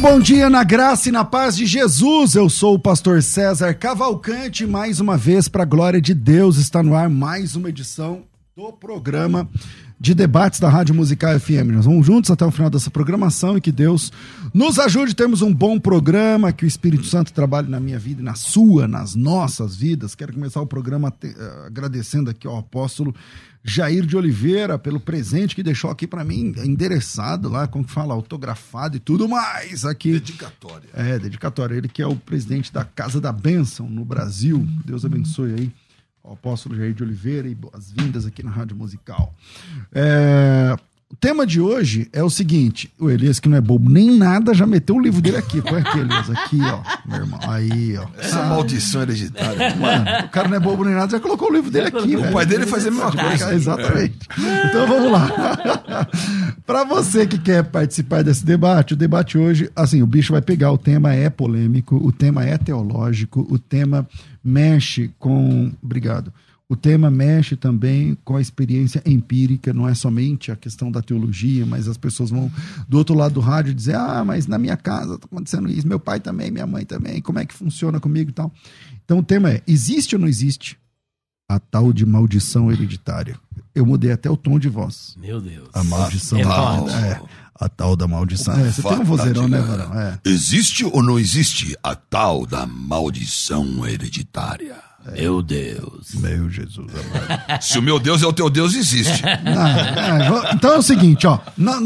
Bom dia na graça e na paz de Jesus. Eu sou o pastor César Cavalcante. Mais uma vez, para a glória de Deus, está no ar mais uma edição do programa de debates da Rádio Musical FM. Nós vamos juntos até o final dessa programação e que Deus nos ajude a termos um bom programa, que o Espírito Santo trabalhe na minha vida e na sua, nas nossas vidas. Quero começar o programa te, uh, agradecendo aqui ao apóstolo Jair de Oliveira pelo presente que deixou aqui para mim, endereçado lá, como que fala, autografado e tudo mais aqui. Dedicatória. É, dedicatória. Ele que é o presidente da Casa da Bênção no Brasil. Deus abençoe aí o apóstolo Jair de Oliveira e boas-vindas aqui na Rádio Musical. É, o tema de hoje é o seguinte: o Elias, que não é bobo nem nada, já meteu o livro dele aqui. Qual é aqui, Elias? Aqui, ó, meu irmão. Aí, ó. Essa ah, maldição hereditária. Mano, o cara não é bobo nem nada, já colocou o livro dele aqui. O pai dele fazia a mesma coisa. Exatamente. Então vamos lá. Para você que quer participar desse debate, o debate hoje, assim, o bicho vai pegar. O tema é polêmico, o tema é teológico, o tema mexe com. Obrigado o tema mexe também com a experiência empírica, não é somente a questão da teologia, mas as pessoas vão do outro lado do rádio dizer: ah, mas na minha casa está acontecendo isso, meu pai também, minha mãe também, como é que funciona comigo e tal. Então o tema é: existe ou não existe a tal de maldição hereditária? Eu mudei até o tom de voz. Meu Deus. A maldição. É, é, a tal da maldição. É, você tem um vozeirão, né, Varão? É. Existe ou não existe a tal da maldição hereditária? Meu Deus. Meu Jesus amado. Se o meu Deus é o teu Deus, existe. é, então é o seguinte, ó. Não,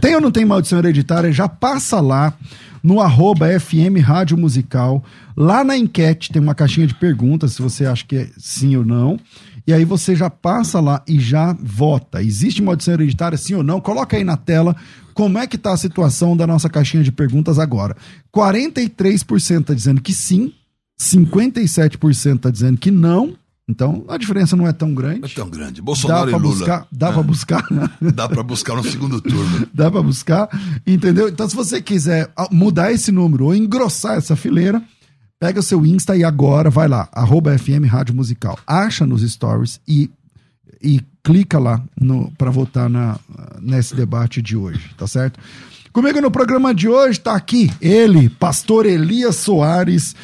tem ou não tem maldição hereditária? Já passa lá no arroba FM Rádio Musical. Lá na enquete tem uma caixinha de perguntas, se você acha que é sim ou não. E aí você já passa lá e já vota. Existe maldição hereditária, sim ou não? Coloca aí na tela como é que está a situação da nossa caixinha de perguntas agora. 43% está dizendo que sim, 57% está dizendo que não. Então, a diferença não é tão grande. Não é tão grande. Bolsonaro dá e Lula. Buscar, dá é. para buscar. Né? Dá para buscar no segundo turno. dá para buscar, entendeu? Então, se você quiser mudar esse número ou engrossar essa fileira, pega o seu Insta e agora vai lá, arroba FM Rádio Musical. Acha nos stories e, e clica lá para votar na, nesse debate de hoje, tá certo? Comigo no programa de hoje está aqui ele, pastor Elias Soares,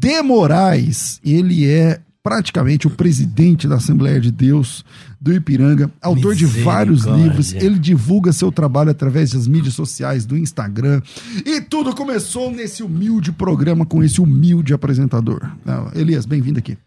de Moraes, ele é praticamente o presidente da Assembleia de Deus do Ipiranga, autor de vários livros, ele divulga seu trabalho através das mídias sociais, do Instagram, e tudo começou nesse humilde programa com esse humilde apresentador. Elias, bem-vindo aqui.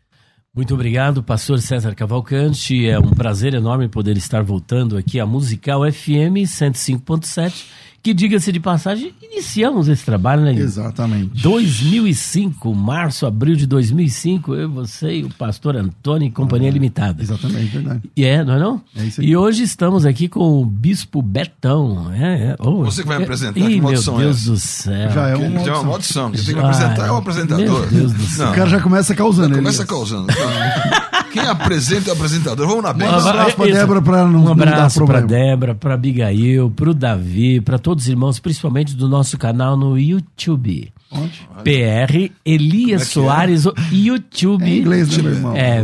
Muito obrigado, pastor César Cavalcante. É um prazer enorme poder estar voltando aqui à Musical FM 105.7 que diga-se de passagem, iniciamos esse trabalho, né? Exatamente. 2005, março, abril de 2005, eu, você e o pastor Antônio e Companhia ah, Limitada. Exatamente, verdade. E é, não é não? É isso aí. E hoje estamos aqui com o Bispo Betão. É, é. Oh, você que vai apresentar, Ih, que meu Deus é? do céu. Já é uma Já é uma maldição. Quem tem que apresentar é o apresentador. Meu Deus do céu. O cara já começa causando. Já começa causando. Quem apresenta é o apresentador. Vamos na bênção. Um abraço pra Débora pra não, Um abraço pra Débora, pra Abigail, pro Davi, pra todos os irmãos, principalmente do nosso canal no YouTube. Onde? PR Elias é, é Soares, é? YouTube. É inglês, né, meu irmão? É,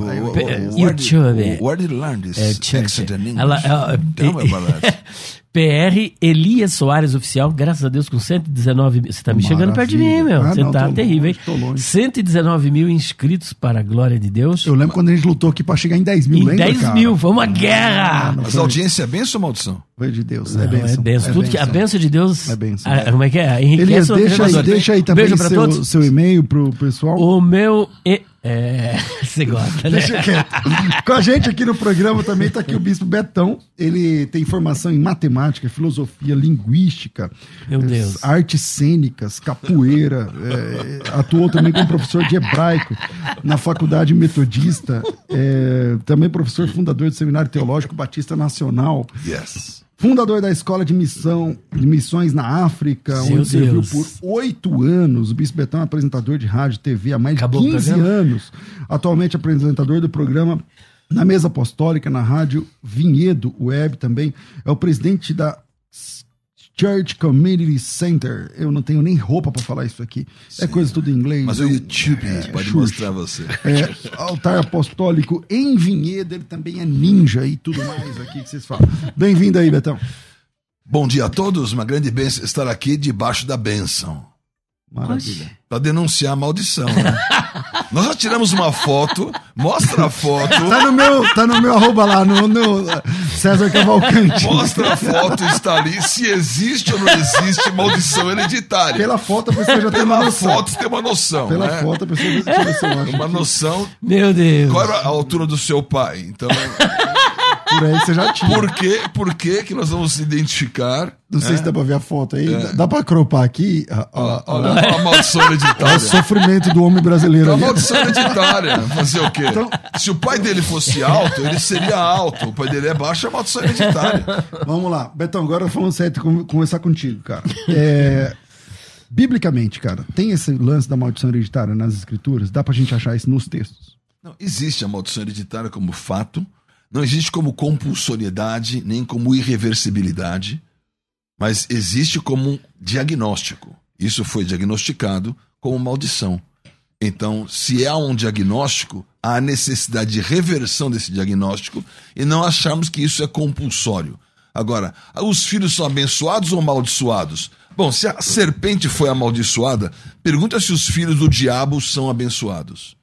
YouTube. Where did you learn this accent in English? Ela, ela, Tell me about that. PR Elias Soares Oficial, graças a Deus, com 119 mil. Você tá me Maravilha. chegando perto de mim, meu. Ah, você não, tá terrível, longe, hein? 119 mil inscritos para a glória de Deus. Eu lembro quando a gente lutou aqui para chegar em 10 mil, Em lembra, 10 cara? mil, foi uma ah, guerra. Mas a audiência é benção ou maldição? Foi de Deus, não, é benção. É benção. É Tudo que a benção de Deus. É benção. A, como é que é? Enriquece Elias, deixa aí, deixa aí também Beijo seu, seu e-mail pro pessoal. O meu. E, É, você gosta, né? Deixa quieto. Com a gente aqui no programa também está aqui o Bispo Betão. Ele tem formação em matemática, filosofia, linguística, Meu Deus. artes cênicas, capoeira. eh, atuou também como professor de hebraico na faculdade metodista. eh, também professor fundador do Seminário Teológico Batista Nacional. Yes. Fundador da Escola de Missão de Missões na África, Meu onde serviu por oito anos. O Bispo Betão é apresentador de rádio e TV há mais Acabou de 15 programa? anos. Atualmente apresentador do programa na Mesa Apostólica, na rádio Vinhedo Web também. É o presidente da Church Community Center. Eu não tenho nem roupa para falar isso aqui. É coisa tudo em inglês. Mas o Eu- YouTube é, pode Xuxa. mostrar você. É, altar apostólico em Vinhedo, ele também é ninja e tudo mais aqui que vocês falam. Bem-vindo aí, Betão. Bom dia a todos, uma grande bênção estar aqui debaixo da bênção. Maravilha. Pra denunciar a maldição, né? Nós já tiramos uma foto, mostra a foto, Tá no meu, tá no meu arroba lá, no, no César Cavalcante. mostra a foto, está ali, se existe ou não existe maldição hereditária. Pela foto a pessoa já tem uma Pela noção. foto você tem uma noção, Pela né? foto a pessoa já tem uma noção. Uma noção. Meu Deus. Qual era a altura do seu pai? Então, Por aí você já tinha. por que, por que que nós vamos identificar? Não sei né? se dá pra ver a foto aí. Dá- Dá pra cropar aqui? Ah, Olha, ah, ah, olha a maldição O hereditária. sofrimento do homem brasileiro É ali. maldição hereditária. Fazer o quê? Então- Se o pai dele fosse alto, ele seria alto. O pai dele é baixo, é maldição hereditária. Vamos lá. Betão, agora falando com- conversar contigo, cara. É, biblicamente, cara, tem esse lance da maldição hereditária nas escrituras? Dá pra gente achar isso nos textos? Não, existe a maldição hereditária como fato, não existe como compulsoriedade, nem como irreversibilidade, mas existe como um diagnóstico. Isso foi diagnosticado como maldição. Então, se há um diagnóstico, há necessidade de reversão desse diagnóstico e não acharmos que isso é compulsório. Agora, os filhos são abençoados ou amaldiçoados? Bom, se a serpente foi amaldiçoada, pergunta se os filhos do diabo são abençoados.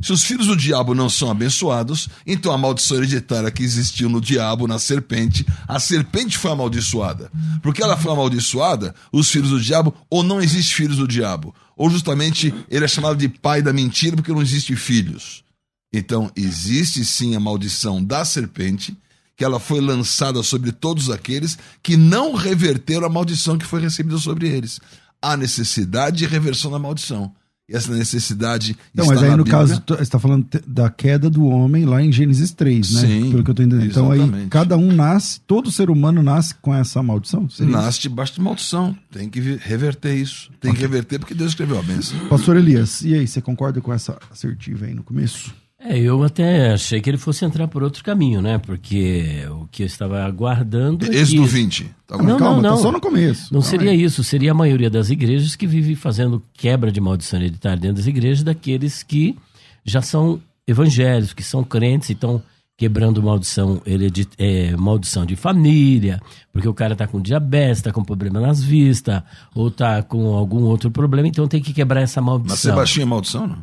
Se os filhos do diabo não são abençoados, então a maldição hereditária que existiu no diabo, na serpente, a serpente foi amaldiçoada. Porque ela foi amaldiçoada, os filhos do diabo, ou não existe filhos do diabo, ou justamente ele é chamado de pai da mentira porque não existe filhos. Então, existe sim a maldição da serpente, que ela foi lançada sobre todos aqueles que não reverteram a maldição que foi recebida sobre eles. Há necessidade de reversão da maldição. E essa necessidade Não, está mas aí no Bíblia. caso, você está falando da queda do homem lá em Gênesis 3, né? Sim, Pelo que eu tô entendendo. Então aí exatamente. cada um nasce, todo ser humano nasce com essa maldição? Seria isso? Nasce debaixo de maldição. Tem que reverter isso. Tem que reverter porque Deus escreveu a bênção. Pastor Elias, e aí, você concorda com essa assertiva aí no começo? É, eu até achei que ele fosse entrar por outro caminho, né? Porque o que eu estava aguardando. é Êxodo que- 20. Tá? Não, Calma, não, tá não. só no começo. Não Calma seria aí. isso, seria a maioria das igrejas que vive fazendo quebra de maldição hereditária dentro das igrejas daqueles que já são evangélicos, que são crentes e estão quebrando maldição, heredi- é, maldição de família, porque o cara tá com diabetes, tá com problema nas vistas, ou tá com algum outro problema, então tem que quebrar essa Mas maldição. Sebastião é maldição, não?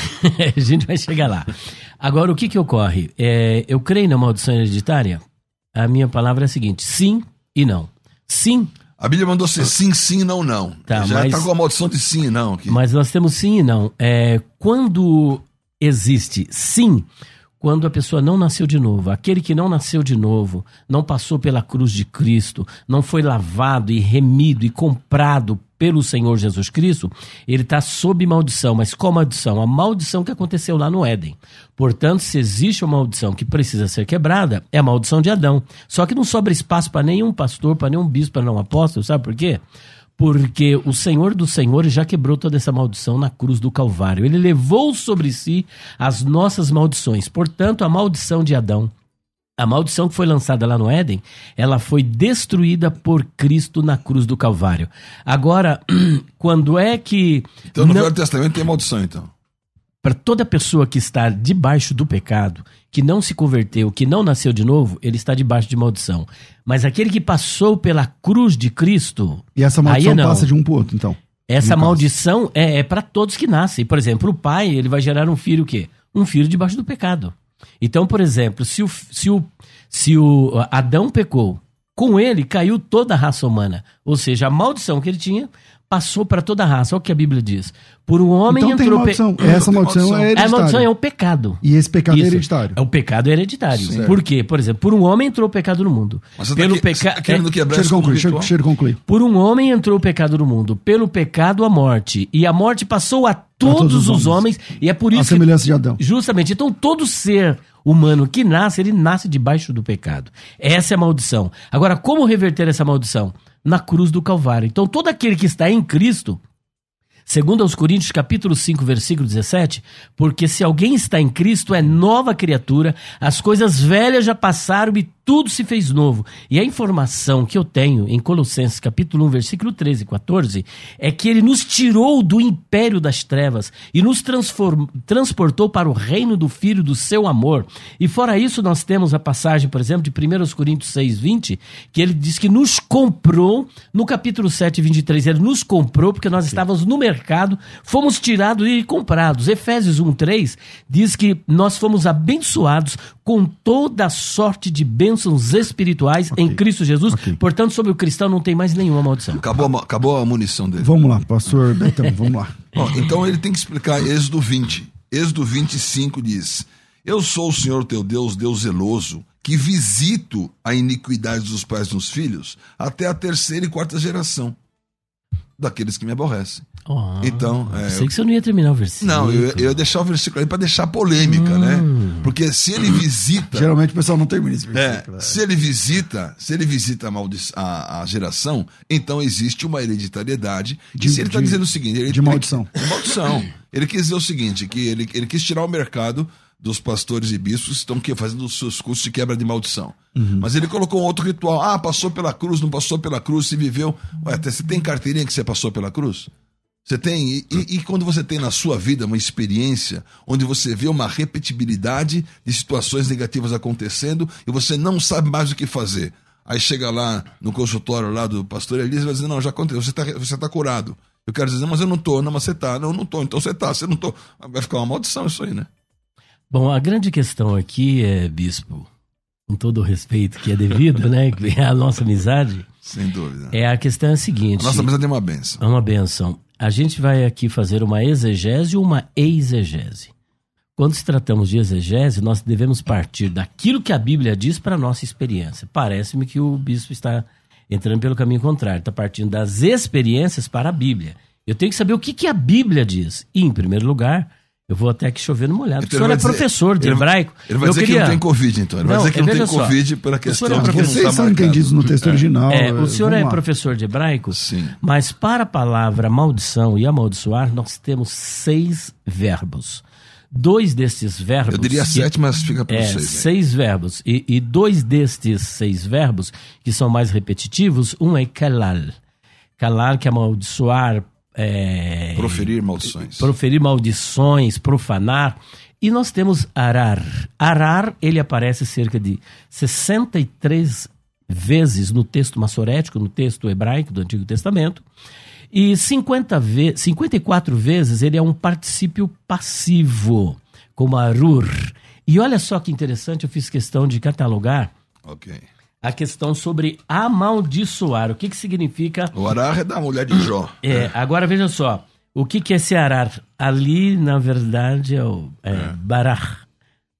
a gente vai chegar lá. Agora, o que que ocorre? É, eu creio na maldição hereditária? A minha palavra é a seguinte, sim e não. Sim, A Bíblia mandou ser sim, sim, não, não. Tá, Já mas- tá com a maldição de sim e não aqui. Mas nós temos sim e não. É, quando existe sim, quando a pessoa não nasceu de novo, aquele que não nasceu de novo, não passou pela cruz de Cristo, não foi lavado e remido e comprado pelo Senhor Jesus Cristo, ele está sob maldição. Mas qual maldição? A maldição que aconteceu lá no Éden. Portanto, se existe uma maldição que precisa ser quebrada, é a maldição de Adão. Só que não sobra espaço para nenhum pastor, para nenhum bispo, para nenhum apóstolo, sabe por quê? Porque o Senhor dos Senhores já quebrou toda essa maldição na cruz do Calvário. Ele levou sobre si as nossas maldições. Portanto, a maldição de Adão, a maldição que foi lançada lá no Éden, ela foi destruída por Cristo na cruz do Calvário. Agora, quando é que. Então no não- Velho Testamento tem maldição, então. para toda pessoa que está debaixo do pecado, que não se converteu, que não nasceu de novo, ele está debaixo de maldição. Mas aquele que passou pela cruz de Cristo, E essa maldição Aí não. passa de um pro outro, então. essa maldição é, é para todos que nascem. Por exemplo, o pai, ele vai gerar um filho o quê? Um filho debaixo do pecado. Então, por exemplo, se o, se o, se o Adão pecou, com ele caiu toda a raça humana. Ou seja, a maldição que ele tinha passou para toda a raça. Olha o que a Bíblia diz. Por um homem Então tem entrou pe- maldição. Essa tem maldição maldição. é É, a hereditária. maldição é o pecado. E esse pecado é Isso. hereditário. É o pecado hereditário. Certo. Por quê? Por exemplo, por um homem entrou o pecado no mundo. Mas você Pelo tá, que- você tá pecado. querendo quebrar ritual? deixa ele concluir. Por um homem entrou o pecado no mundo, pelo pecado a morte, e a morte passou a todos, todos os os homens, e é por A isso que, semelhança de Adão. justamente, então todo ser humano que nasce, ele nasce debaixo do pecado. Essa é a maldição. Agora, como reverter essa maldição? Na cruz do Calvário. Então, todo aquele que está em Cristo, Segundo aos Coríntios, capítulo 5, versículo 17, porque se alguém está em Cristo é nova criatura, as coisas velhas já passaram e tudo se fez novo. E a informação que eu tenho em Colossenses, capítulo 1, versículo 13 e 14, é que ele nos tirou do império das trevas e nos transportou para o reino do Filho do seu amor. E fora isso, nós temos a passagem, por exemplo, de 1 aos Coríntios 6, 20, que ele diz que nos comprou, no capítulo 7, 23, ele nos comprou porque nós estávamos no mercado, fomos tirados e comprados. Efésios 1, 3 diz que nós fomos abençoados com toda sorte de bênçãos espirituais em Cristo Jesus. Portanto, sobre o cristão não tem mais nenhuma maldição. Acabou, a, acabou a munição dele. Vamos lá, pastor Betão, vamos lá. Ó, então ele tem que explicar Êxodo 20. Êxodo 25 diz: Eu sou o Senhor teu Deus, Deus zeloso, que visito a iniquidade dos pais nos filhos até a terceira e quarta geração daqueles que me aborrecem. Oh, Então, é, sei que você não ia terminar o versículo. Não, eu, eu ia deixar o versículo aí para deixar polêmica, né? Porque se ele visita. Geralmente o pessoal não termina esse É, versículo. se ele visita, se ele visita a, maldi- a, a geração, então existe uma hereditariedade. De- e se ele está dizendo o seguinte, ele, de ele- maldição. de maldição. Ele quis dizer o seguinte, que ele, ele quis tirar o mercado dos pastores e bispos estão fazendo os seus cursos de quebra de maldição. Uhum. Mas ele colocou um outro ritual. Ah, passou pela cruz, não passou pela cruz, se viveu. Ué, até você tem carteirinha que você passou pela cruz? Você tem, e, e- e quando você tem na sua vida uma experiência onde você vê uma repetibilidade de situações negativas acontecendo e você não sabe mais o que fazer. Aí chega lá no consultório lá do pastor Elias e vai dizer, não, já aconteceu, você está você tá curado. Eu quero dizer, mas eu não tô, não, mas você tá, não, eu não tô, então você tá, você não tô. Vai ficar uma maldição isso aí, né? Bom, a grande questão aqui é, bispo, com todo o respeito que é devido, né, é a nossa amizade, Sem dúvida. é a questão é a seguinte. A nossa mesa tem uma benção. É uma benção. A gente vai aqui fazer uma exegese e uma exegese. Quando se tratamos de exegese, nós devemos partir daquilo que a Bíblia diz para a nossa experiência. Parece-me que o bispo está entrando pelo caminho contrário, está partindo das experiências para a Bíblia. Eu tenho que saber o que, que a Bíblia diz. E, em primeiro lugar, eu vou até aqui chover no molhado. Então o senhor é dizer- professor de ele- hebraico. Ele vai Eu dizer que queria- não tem Covid, então. Ele vai Não, dizer que é, não tem só. Covid pela O senhor questão é de que professor- Vocês são entendidos no texto original. É, o senhor é lá. professor de hebraico? Sim. Mas para a palavra maldição e amaldiçoar, nós temos seis verbos. Dois destes verbos. Eu diria que- sete, mas fica para É, vocês. né? seis verbos. E, e dois destes seis verbos, que são mais repetitivos, um é kalal. Kalal, que é amaldiçoar. É, Proferir maldições. proferir maldições, profanar. E nós temos arar. Arar, ele aparece cerca de 63 vezes no texto massorético, no texto hebraico do Antigo Testamento. E 50 ve 54 vezes ele é um particípio passivo, como arur. E olha só que interessante, eu fiz questão de catalogar Ok. A questão sobre amaldiçoar. O que, que significa O Arar é da mulher de Jó. é, agora veja só. O que, que é esse arar? Ali, na verdade, é o é, barach.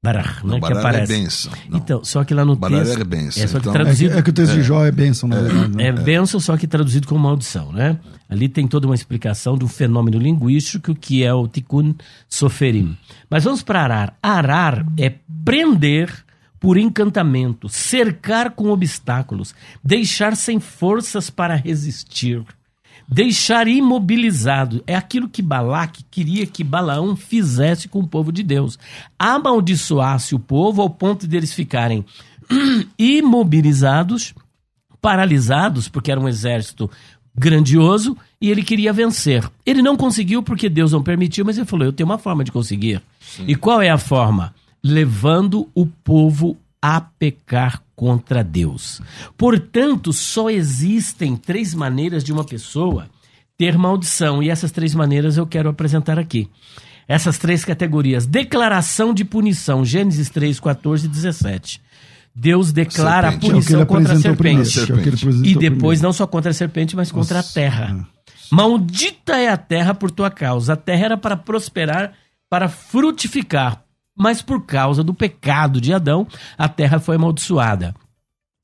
Barach, né? Não, que Barar é aparece. bênção. Não. Então, só que lá no Barar texto. é bênção. É, só que Então- É que, traduzido. é que o texto de Jó é bênção, na verdade. né? É bênção, só que traduzido como maldição, né? Ali tem toda uma explicação do fenômeno linguístico que é o tikkun soferim. Mas vamos para arar. Arar é prender por encantamento, cercar com obstáculos, deixar sem forças para resistir, deixar imobilizado. É aquilo que Balaque queria que Balaão fizesse com o povo de Deus. Amaldiçoasse o povo ao ponto deles ficarem imobilizados paralisados, porque era um exército grandioso e ele queria vencer. Ele não conseguiu porque Deus não permitiu, mas ele falou: Eu tenho uma forma de conseguir. E qual é a forma? Levando o povo a pecar contra Deus. Portanto, só existem três maneiras de uma pessoa ter maldição, e essas três maneiras eu quero apresentar aqui. Essas três categorias. Declaração de punição, Gênesis 3, 14 e 17. Deus declara Serpente. É a ele punição contra a serpente. é Serpente. E depois primeiro. não só contra a serpente, mas contra a Nossa, terra. Maldita é a terra por tua causa. A terra era para prosperar, para frutificar. Mas por causa do pecado de Adão, a terra foi amaldiçoada.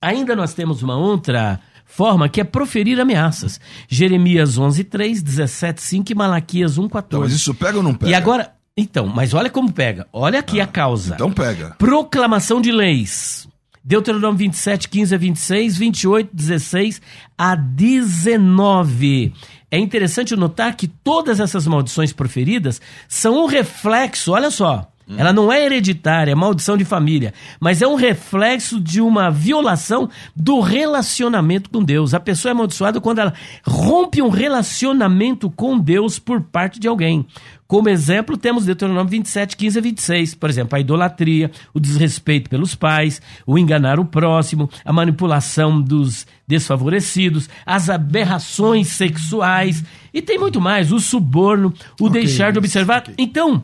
Ainda nós temos uma outra forma que é proferir ameaças. Jeremias 11:3, 17:5 e Malaquias 1:14. Então, mas isso pega ou não pega? E agora, então, mas olha como pega. Olha aqui a causa. Então pega. Proclamação de leis. Deuteronômio 27, 15 a 26, 28, 16 a 19. É interessante notar que todas essas maldições proferidas são um reflexo, olha só, ela não é hereditária, é maldição de família, mas é um reflexo de uma violação do relacionamento com Deus. A pessoa é amaldiçoada quando ela rompe um relacionamento com Deus por parte de alguém. Como exemplo, temos Deuteronômio 27, 15 a 26. Por exemplo, a idolatria, o desrespeito pelos pais, o enganar o próximo, a manipulação dos desfavorecidos, as aberrações sexuais e tem muito mais, o suborno, o Ok, deixar de observar. ok. Então,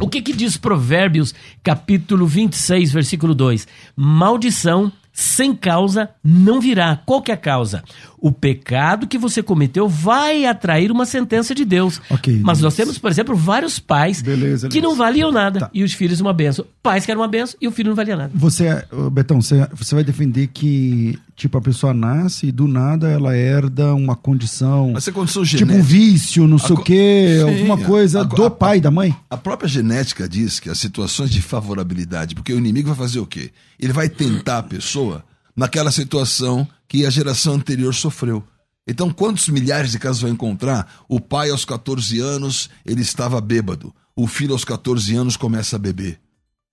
o que, que diz Provérbios, capítulo 26, versículo 2? Maldição sem causa não virá. Qual que é a causa? O pecado que você cometeu vai atrair uma sentença de Deus. Ok, Mas nós Luiz. temos, por exemplo, vários pais Beleza, que Luiz. não valiam nada Tá. e os filhos uma benção. Pais que eram uma benção e o filho não valia nada. Você, Betão, você, você vai defender que, tipo, a pessoa nasce e do nada ela herda uma condição, Mas é condição tipo genética. um vício, não sei A o quê, co- alguma Sim, coisa a- do a- pai da mãe? A própria genética diz que as situações de favorabilidade, porque o inimigo vai fazer o quê? Ele vai tentar a pessoa naquela situação que a geração anterior sofreu. Então, quantos milhares de casos vai encontrar? O pai aos 14 anos, ele estava bêbado. O filho aos 14 anos começa a beber.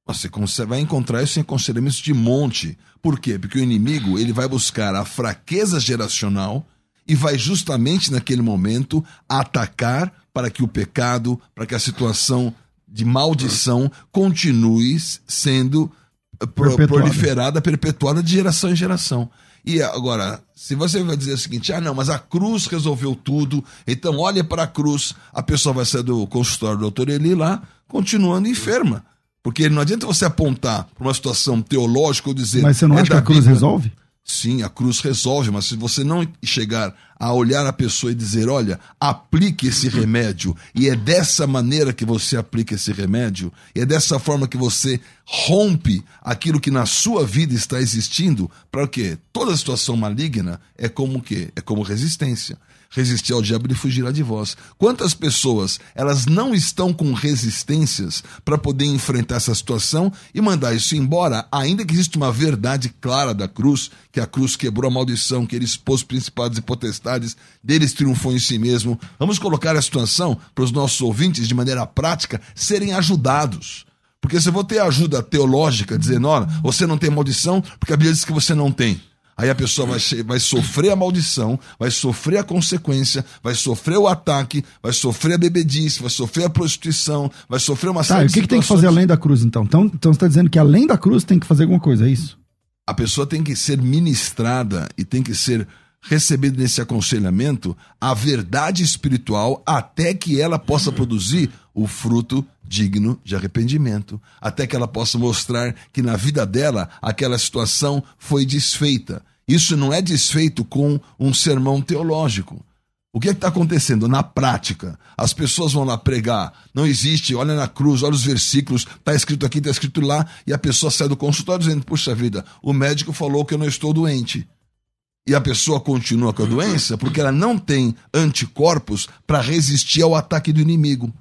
Você vai encontrar isso em aconselhamentos de monte. Por quê? Porque o inimigo ele vai buscar a fraqueza geracional e vai justamente naquele momento atacar para que o pecado, para que a situação de maldição continue sendo pro- Perpetuada. proliferada, perpetuada de geração em geração. E agora, se você vai dizer o seguinte, ah não, mas a cruz resolveu tudo, então olha para a cruz, a pessoa vai sair do consultório do doutor Eli lá, continuando enferma. Porque não adianta você apontar para uma situação teológica ou dizer. Mas você não é acha que a cruz Bíblia. resolve? Sim, a cruz resolve, mas se você não chegar a olhar a pessoa e dizer, olha, aplique esse remédio, e é dessa maneira que você aplica esse remédio, e é dessa forma que você rompe aquilo que na sua vida está existindo, para o quê? Toda situação maligna é como o quê? É como resistência. Resistir ao diabo, ele fugirá de vós. Quantas pessoas, elas não estão com resistências para poder enfrentar essa situação e mandar isso embora, ainda que exista uma verdade clara da cruz, que a cruz quebrou a maldição, que ele expôs principados e potestades, deles triunfou em si mesmo. Vamos colocar a situação para os nossos ouvintes, de maneira prática, serem ajudados. Porque se eu vou ter ajuda teológica, dizendo, olha, você não tem maldição, porque a Bíblia diz que você não tem. Aí a pessoa vai, vai sofrer a maldição, vai sofrer a consequência, vai sofrer o ataque, vai sofrer a bebedice, vai sofrer a prostituição, vai sofrer uma Tá, série e o de que, que tem que fazer além da cruz, então? Então, então você está dizendo que além da cruz tem que fazer alguma coisa, é isso? a pessoa tem que ser ministrada e tem que ser recebida nesse aconselhamento a verdade espiritual até que ela possa produzir o fruto digno de arrependimento, até que ela possa mostrar que na vida dela aquela situação foi desfeita. Isso não é desfeito com um sermão teológico. O que está acontecendo na prática? As pessoas vão lá pregar, não existe, olha na cruz, olha os versículos, está escrito aqui, está escrito lá, e a pessoa sai do consultório dizendo: Puxa vida, o médico falou que eu não estou doente. E a pessoa continua com a doença porque ela não tem anticorpos para resistir ao ataque do inimigo.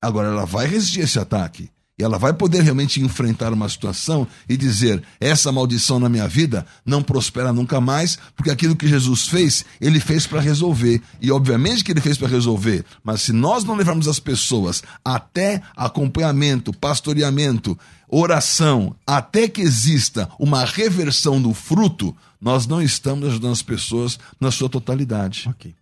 Agora, ela vai resistir a esse ataque. E ela vai poder realmente enfrentar uma situação e dizer: essa maldição na minha vida não prospera nunca mais, porque aquilo que Jesus fez, ele fez para resolver. E obviamente que ele fez para resolver, mas se nós não levarmos as pessoas até acompanhamento, pastoreamento, oração, até que exista uma reversão do fruto, nós não estamos ajudando as pessoas na sua totalidade. Ok.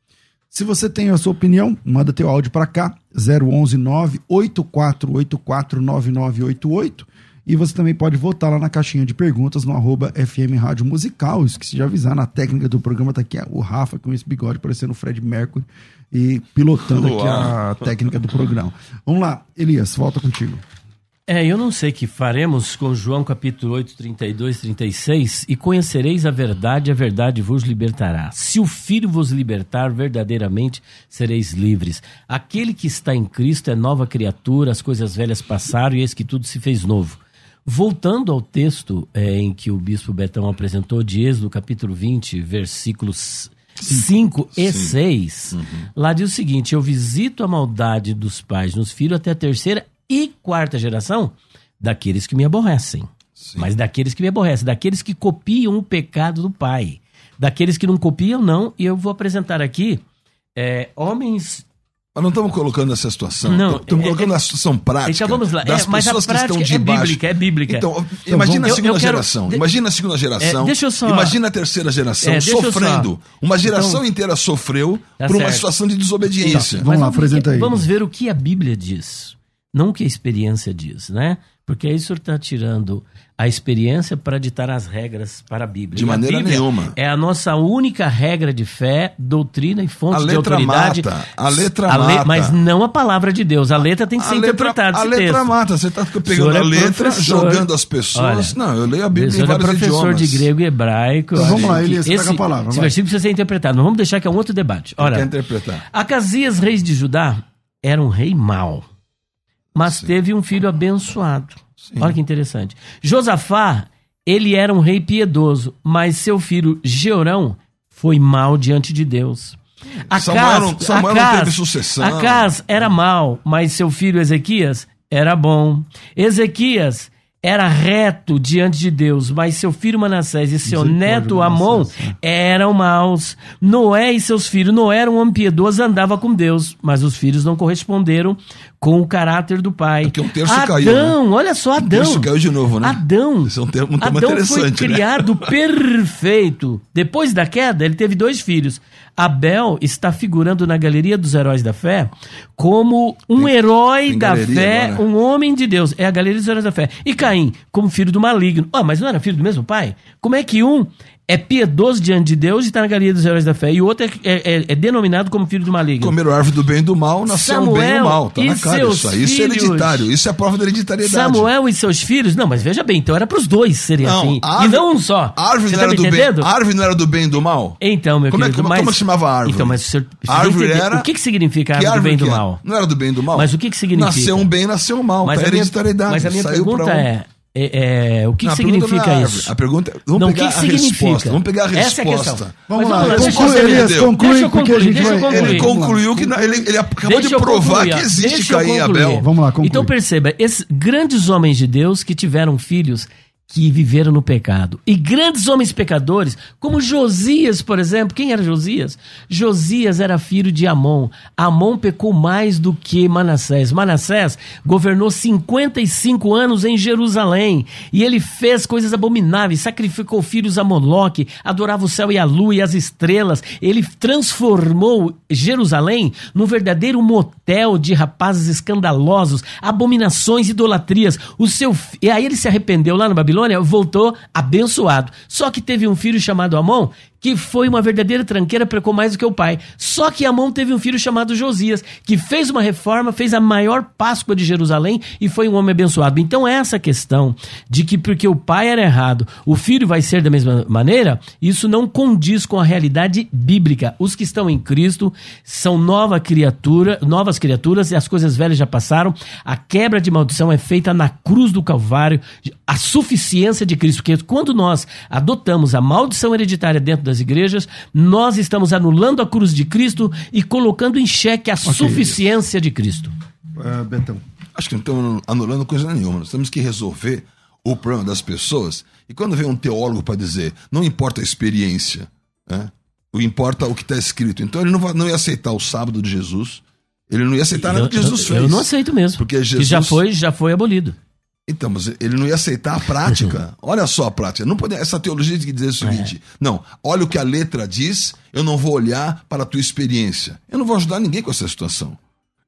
Se você tem a sua opinião, manda teu áudio para cá, 011 98484 9988. E você também pode votar lá na caixinha de perguntas no arroba FM Rádio Musical. Esqueci de avisar, na técnica do programa tá aqui o Rafa com esse bigode parecendo o Fred Mercury e pilotando aqui a técnica do programa. Vamos lá, Elias, volta contigo. É, eu não sei que faremos com João capítulo 8, 32, 36, e conhecereis a verdade, a verdade vos libertará. Se o Filho vos libertar, verdadeiramente sereis livres. Aquele que está em Cristo é nova criatura, as coisas velhas passaram e eis que tudo se fez novo. Voltando ao texto é, em que o bispo Betão apresentou de Êxodo, capítulo 20, versículos 5 e 6, lá diz o seguinte: Eu visito a maldade dos pais nos filhos até a terceira e quarta geração daqueles que me aborrecem. Mas daqueles que me aborrecem, daqueles que copiam o pecado do pai. Daqueles que não copiam, não. E eu vou apresentar aqui é, homens Mas não estamos colocando essa situação. Não, estamos é- colocando é- a situação prática. Então vamos lá. Das É, mas a pessoas que prática estão é debaixo. bíblica, é bíblica. Então, imagina a eu- segunda eu quero- geração. de- Imagina a segunda geração. É, deixa eu só- Imagina a terceira geração É, só- sofrendo. Uma geração Então- inteira sofreu Tá por uma certo. situação de desobediência. Vamos lá, apresenta aí. Vamos ver o que a Bíblia diz, não o que a experiência diz, né? Porque aí o senhor está tirando a experiência para ditar as regras para a Bíblia. De E maneira nenhuma. É a nossa única regra de fé, doutrina e fonte A de letra autoridade. mata, a letra A mata. Mas não a palavra de Deus. A letra tem que ser a letra, interpretada. a esse letra texto. mata. Você está pegando senhor a é letra, professor. jogando as pessoas. Olha, não, eu leio a Bíblia em é vários professor idiomas. de grego e hebraico. Então vamos lá, que Elias, pega esse, a palavra, Esse vai. versículo precisa ser interpretado. Mas vamos deixar que é um outro debate. Ora, quer interpretar? Acasias, reis de Judá, era um rei mau, mas Sim. teve um filho abençoado. Sim. Olha que interessante. Josafá, ele era um rei piedoso, mas seu filho Georão foi mau diante de Deus. Samuel não- Samuel não Acas- teve sucessão. Acas era mau, mas seu filho Ezequias era bom. Ezequias era reto diante de Deus, mas seu filho Manassés e seu neto Amon Manassés, né? eram maus. Noé e seus filhos, Noé era um homem piedoso, andava com Deus, mas os filhos não corresponderam com o caráter do pai. Porque um terço Adão, caiu, né? olha só, Adão. terço caiu de novo, né? Adão. Esse é um termo- um tema Adão foi né? criado perfeito. Depois da queda, ele teve dois filhos. Abel está figurando na galeria dos heróis da fé como um herói tem da fé, agora. um homem de Deus. É a galeria dos heróis da fé. E Caim, como filho do maligno. Ah, mas não era filho do mesmo pai? Como é que um é piedoso diante de Deus e está na galeria dos heróis da fé, e o outro é, é- é- é denominado como filho do maligno? Comeram a árvore do bem e do mal, nasceu o bem e Samuel o mal. Tá e na cara isso aí. Isso é hereditário. Isso é a prova da hereditariedade. Samuel e seus filhos? Não, mas veja bem, então era para os dois serem Não, assim. a e árvore- não um só. Árvore Você não tá era do bem. entendendo? Árvore não era do bem e do mal? Então, meu Como é que- querido, como- mas... como chamava a árvore? Então, mas o senhor árvore entender era- o que, que significa a Que árvore do bem e do é? mal? Não era do bem e do mal? Mas o que que significa? Nasceu um bem, nasceu um mal. Mas tá a minha, hereditariedade. mas a minha pergunta é, é, é, o que, Não, que significa é isso? A pergunta, vamos Não, o pegar que, que a significa? resposta. Vamos pegar a Essa é a resposta. questão. Vamos lá, vamos conclui, Elias, conclui, Deixa eu porque a concluir, gente deixa eu vai... concluir. Ele lá. concluiu que não- ele, ele acabou Deixa de provar concluir, que existe Caim e. Abel. Vamos lá, conclui. Então perceba, esses grandes homens de Deus que tiveram filhos que viveram no pecado. E grandes homens pecadores, como Josias, por exemplo. Quem era Josias? Josias era filho de Amon. Amon pecou mais do que Manassés. Manassés governou 55 anos em Jerusalém. E ele fez coisas abomináveis, sacrificou filhos a Moloque, adorava o céu e a lua e as estrelas. Ele transformou Jerusalém num verdadeiro motel de rapazes escandalosos, abominações, idolatrias. O seu e aí ele se arrependeu lá na Babilônia, voltou abençoado. Só que teve um filho chamado Amon que foi uma verdadeira tranqueira, pecou mais do que o pai. Só que Amon teve um filho chamado Josias, que fez uma reforma, fez a maior Páscoa de Jerusalém e foi um homem abençoado. Então essa questão de que porque o pai era errado, o filho vai ser da mesma maneira, isso não condiz com a realidade bíblica. Os que estão em Cristo são nova criatura, novas criaturas e as coisas velhas já passaram. A quebra de maldição é feita na cruz do Calvário, a suficiência de Cristo, porque quando nós adotamos a maldição hereditária dentro das igrejas, nós estamos anulando a cruz de Cristo e colocando em xeque a suficiência de Cristo. É, Betão. Acho que não estamos anulando coisa nenhuma. Nós temos que resolver o problema das pessoas. E quando vem um teólogo para dizer, não importa a experiência, né? o importa o que está escrito. Então ele não, vai, não ia aceitar o sábado de Jesus. Ele não ia aceitar nada eu, que Jesus eu- fez. eu não aceito mesmo. Porque Que Jesus- já foi, já foi abolido. Então, mas ele não ia aceitar a prática. Olha só a prática. Não pode, essa teologia de dizer o seguinte: não, olha o que a letra diz, eu não vou olhar para a tua experiência. Eu não vou ajudar ninguém com essa situação.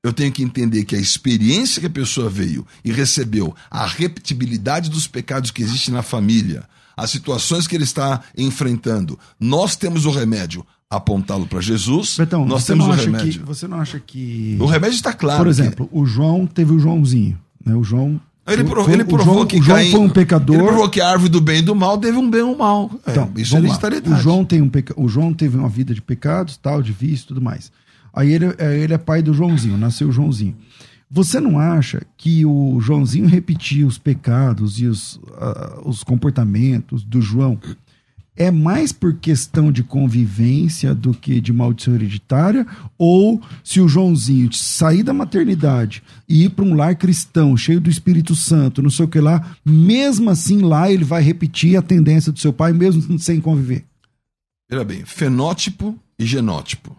Eu tenho que entender que a experiência que a pessoa veio e recebeu, a repetibilidade dos pecados que existem na família, as situações que ele está enfrentando, nós temos o remédio. Apontá-lo para Jesus, Betão, nós temos o remédio. que, você não acha que... O remédio está claro. Por que- exemplo, o João teve o Joãozinho, né? O João Ele, provou, ele provou João- que João foi um pecador. Ele provou que a árvore do bem e do mal teve um bem e um mal. É, Então, isso é. O João, tem um peca... o João teve uma vida de pecados, tal, de vício e tudo mais. Aí ele, é, ele é pai do Joãozinho, nasceu o Joãozinho. Você não acha que o Joãozinho repetia os pecados e os, ah, os comportamentos do João é mais por questão de convivência do que de maldição hereditária? Ou se o Joãozinho sair da maternidade e ir para um lar cristão, cheio do Espírito Santo, não sei o que lá, mesmo assim lá ele vai repetir a tendência do seu pai, mesmo sem conviver? Veja bem, fenótipo e genótipo.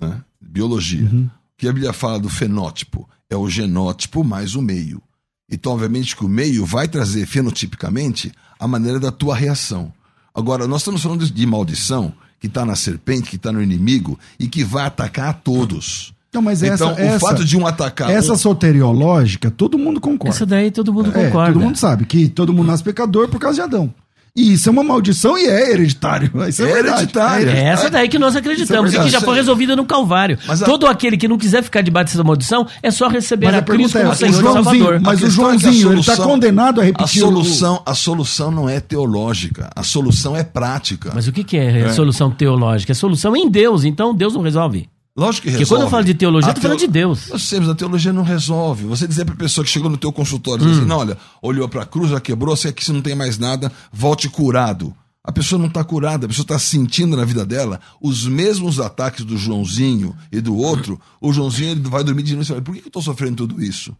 Né? Biologia. Uhum. O que a Bíblia fala do fenótipo é o genótipo mais o meio. Então, obviamente, que o meio vai trazer fenotipicamente a maneira da tua reação. Agora, nós estamos falando de maldição que está na serpente, que está no inimigo e que vai atacar a todos. Não, mas essa, então, o essa, fato de um atacar. essa um- soteriológica, todo mundo concorda. Essa daí todo mundo É, concorda. todo mundo sabe que todo mundo nasce pecador por causa de Adão. E isso é uma maldição e é hereditário. Isso é, É hereditário. É essa daí que nós acreditamos é e que já foi resolvida no Calvário. Mas a- Todo aquele que não quiser ficar debaixo dessa maldição é só receber Mas a, a Cristo é, como o Senhor e Joãozinho, Salvador. mas A o é que a Joãozinho, ele está solução- condenado a A repetir o- solução, a solução não é teológica, a solução é prática. Mas o que, que é, solução teológica? É solução em Deus, então Deus não resolve. Lógico que Porque resolve. quando eu falo de teologia, A eu tô falando teo- de Deus. Nós sabemos, a teologia não resolve. Você dizer pra pessoa que chegou no teu consultório, Hum. assim, olha, olhou pra cruz, já quebrou, você aqui se não tem mais nada, volte curado. A pessoa não está curada, a pessoa está sentindo na vida dela os mesmos ataques do Joãozinho e do outro. O Joãozinho ele vai dormir de noite e fala, por que eu estou sofrendo tudo isso?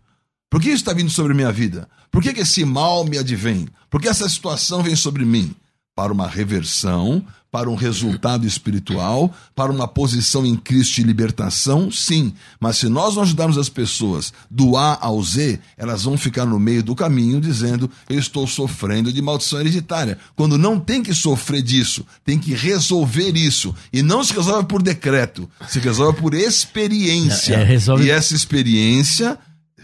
Por que isso está vindo sobre a minha vida? Por que, que esse mal me advém? Por que essa situação vem sobre mim? Para uma reversão, para um resultado espiritual, para uma posição em Cristo de libertação, sim. Mas se nós não ajudarmos as pessoas do A ao Z, elas vão ficar no meio do caminho dizendo: Eu estou sofrendo de maldição hereditária. Quando não tem que sofrer disso, tem que resolver isso. E não se resolve por decreto, se resolve por experiência. É, resolve- E essa experiência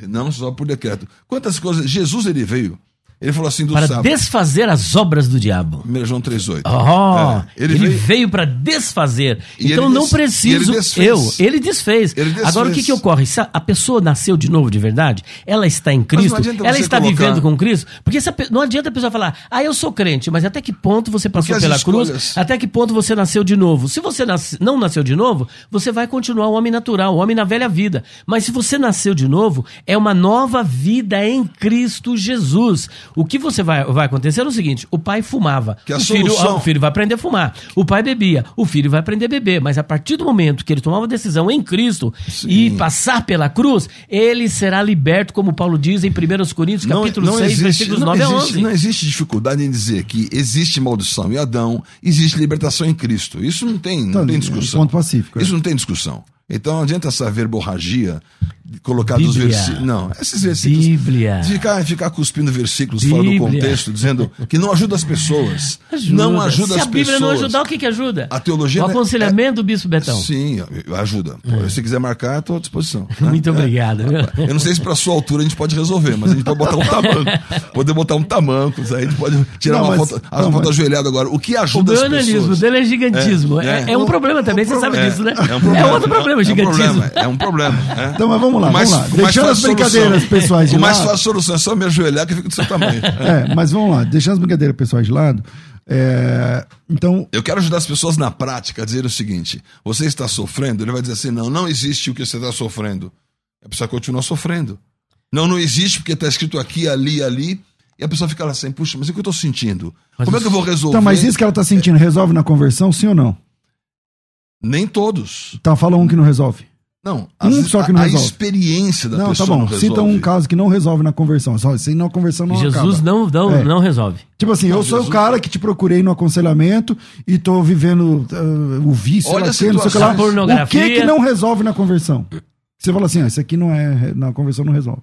não só por decreto. Quantas coisas. Jesus ele veio. Ele falou assim do Para sábado. desfazer as obras do diabo. 1 João 3,8. Oh, É, ele, ele veio, veio- para desfazer. E então não des- preciso ele eu. Ele desfez. Ele desfez. Agora o que, que ocorre? Se a, pessoa nasceu de novo de verdade, ela está em Cristo, ela está colocar- vivendo com Cristo, porque essa não adianta a pessoa falar, ah, eu sou crente, mas até que ponto você passou pela cruz? escolhas- Até que ponto você nasceu de novo? Se você não nasceu de novo, você vai continuar o homem natural, o homem na velha vida. Mas se você nasceu de novo, é uma nova vida em Cristo Jesus. O que você vai, vai acontecer é o seguinte: o pai fumava. Que a o, filho, solução- ah, o filho vai aprender a fumar. O pai bebia. O filho vai aprender a beber. Mas a partir do momento que ele tomar uma decisão em Cristo e passar pela cruz, ele será liberto, como Paulo diz em 1 Coríntios, capítulo 6, versículos não 9 a existe, 11. não existe dificuldade em dizer que existe maldição em Adão, existe libertação em Cristo. Isso não tem, não Então, tem é um discussão. ponto pacífico, é. Isso não tem discussão. Então não adianta essa verborragia colocar dos Bíblia. versículos. Não, esses versículos. Bíblia. Ficar, ficar cuspindo versículos fora do Bíblia. contexto, dizendo que não ajuda as pessoas. Ajuda. Não ajuda Se as a Bíblia pessoas. não ajudar, o que, que ajuda? A teologia O é- aconselhamento do Bispo Betão. Sim, ajuda. Pô, Se quiser marcar, estou à disposição. né? Muito obrigado. viu? Eu não sei se para sua altura a gente pode resolver, mas a gente pode botar um tamanco. Poder botar um tamanco, aí a gente pode tirar Não, uma mas- foto, a não, foto mas- ajoelhada agora. O que O ajuda meu as analismo pessoas? dele é gigantismo. É, É, é um é. problema também, É um você sabe problema. disso, né? É, um problema. outro problema, é, gigantismo. É um problema. É um problema. é. Então, mas vamos lá, vamos lá. Deixando as brincadeiras solução- pessoais de O mais lado. fácil solução é só me ajoelhar que eu fico do seu tamanho. É, mas vamos lá, deixando as brincadeiras pessoais de lado. é, então, Eu quero ajudar as pessoas na prática a dizer o seguinte: você está sofrendo? Ele vai dizer assim: não, não existe o que você está sofrendo. A pessoa continua sofrendo. Não, não existe porque está escrito aqui, ali, ali. E a pessoa fica lá assim: puxa, mas o que eu estou sentindo? Mas Como é que eu vou resolver? então, mas isso que ela tá sentindo resolve na conversão, sim ou não? Nem todos. Tá, fala um que não resolve. Não, Um só que não a, a resolve. experiência da não, tá pessoa bom. não resolve. Cita um caso que não resolve na conversão. Só, sem na conversão não Jesus acaba. não, não, É. não resolve. Tipo assim, eu sou o Jesus- cara que te procurei no aconselhamento e tô vivendo uh, o vício, Olha sei lá, a o não sei o que lá. situação. O que que não resolve na conversão? Você fala assim, ah, isso aqui não é, na conversão não resolve.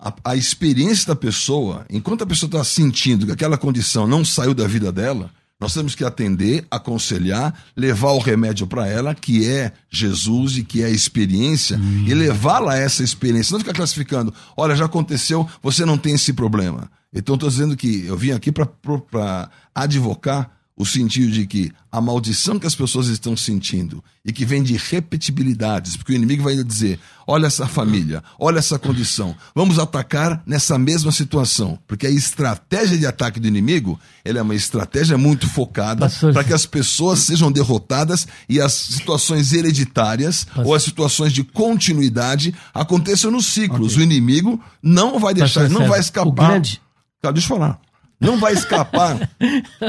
A, a experiência da pessoa, enquanto a pessoa está sentindo que aquela condição não saiu da vida dela, nós temos que atender, aconselhar, levar o remédio para ela, que é Jesus e que é a experiência, e levá-la a essa experiência. Não ficar classificando, olha, já aconteceu, você não tem esse problema. Então estou dizendo que eu vim aqui para advocar o sentido de que a maldição que as pessoas estão sentindo e que vem de repetibilidades, porque o inimigo vai dizer: olha essa família, olha essa condição, vamos atacar nessa mesma situação, porque a estratégia de ataque do inimigo ela é uma estratégia muito focada para que as pessoas sejam derrotadas e as situações hereditárias Pastor- ou as situações de continuidade aconteçam nos ciclos. O inimigo não vai deixar, Pastor não vai escapar. o grande- Cara, deixa eu falar. Não vai escapar.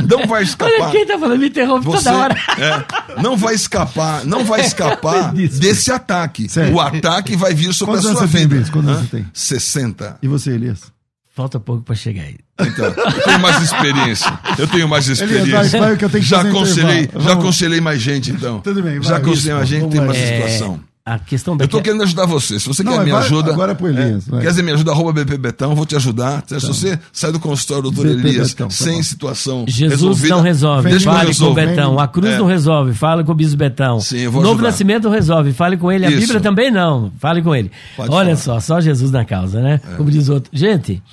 não vai escapar. Olha quem tá falando, me interrompe Você, toda hora. é, não vai escapar, não vai escapar Isso. desse ataque. Certo. O ataque vai vir sobre Quantos a sua você tem, vida. Bis? Quantos anos Hã? você tem? 60. E você, Elias? Falta pouco pra chegar aí. Então, eu tenho mais experiência. Eu tenho mais Elias, experiência. vai, vai, que eu tenho que já fazer aconselhei, já aconselhei mais gente, então. Tudo bem, vai. Já aconselhei mais gente, tem mais lá. situação. A questão da Eu tô querendo ajudar você. Se você Não, quer me ajuda. agora é pro Elias, vai. Quer dizer, me ajuda, arroba BP Betão, vou te ajudar. Se você sai do consultório do doutor BP Elias Betão, tá sem bom. situação Jesus resolvida, não resolve. Deixa Fale com o. Betão. A cruz É. não resolve. Fale com o Bispo Betão. Sim, eu vou Novo ajudar. Nascimento não resolve. Fale com ele. A Isso. Bíblia também não. Fale com ele. Pode Olha falar. só, só Jesus na causa, né? É. Como diz outro. Gente,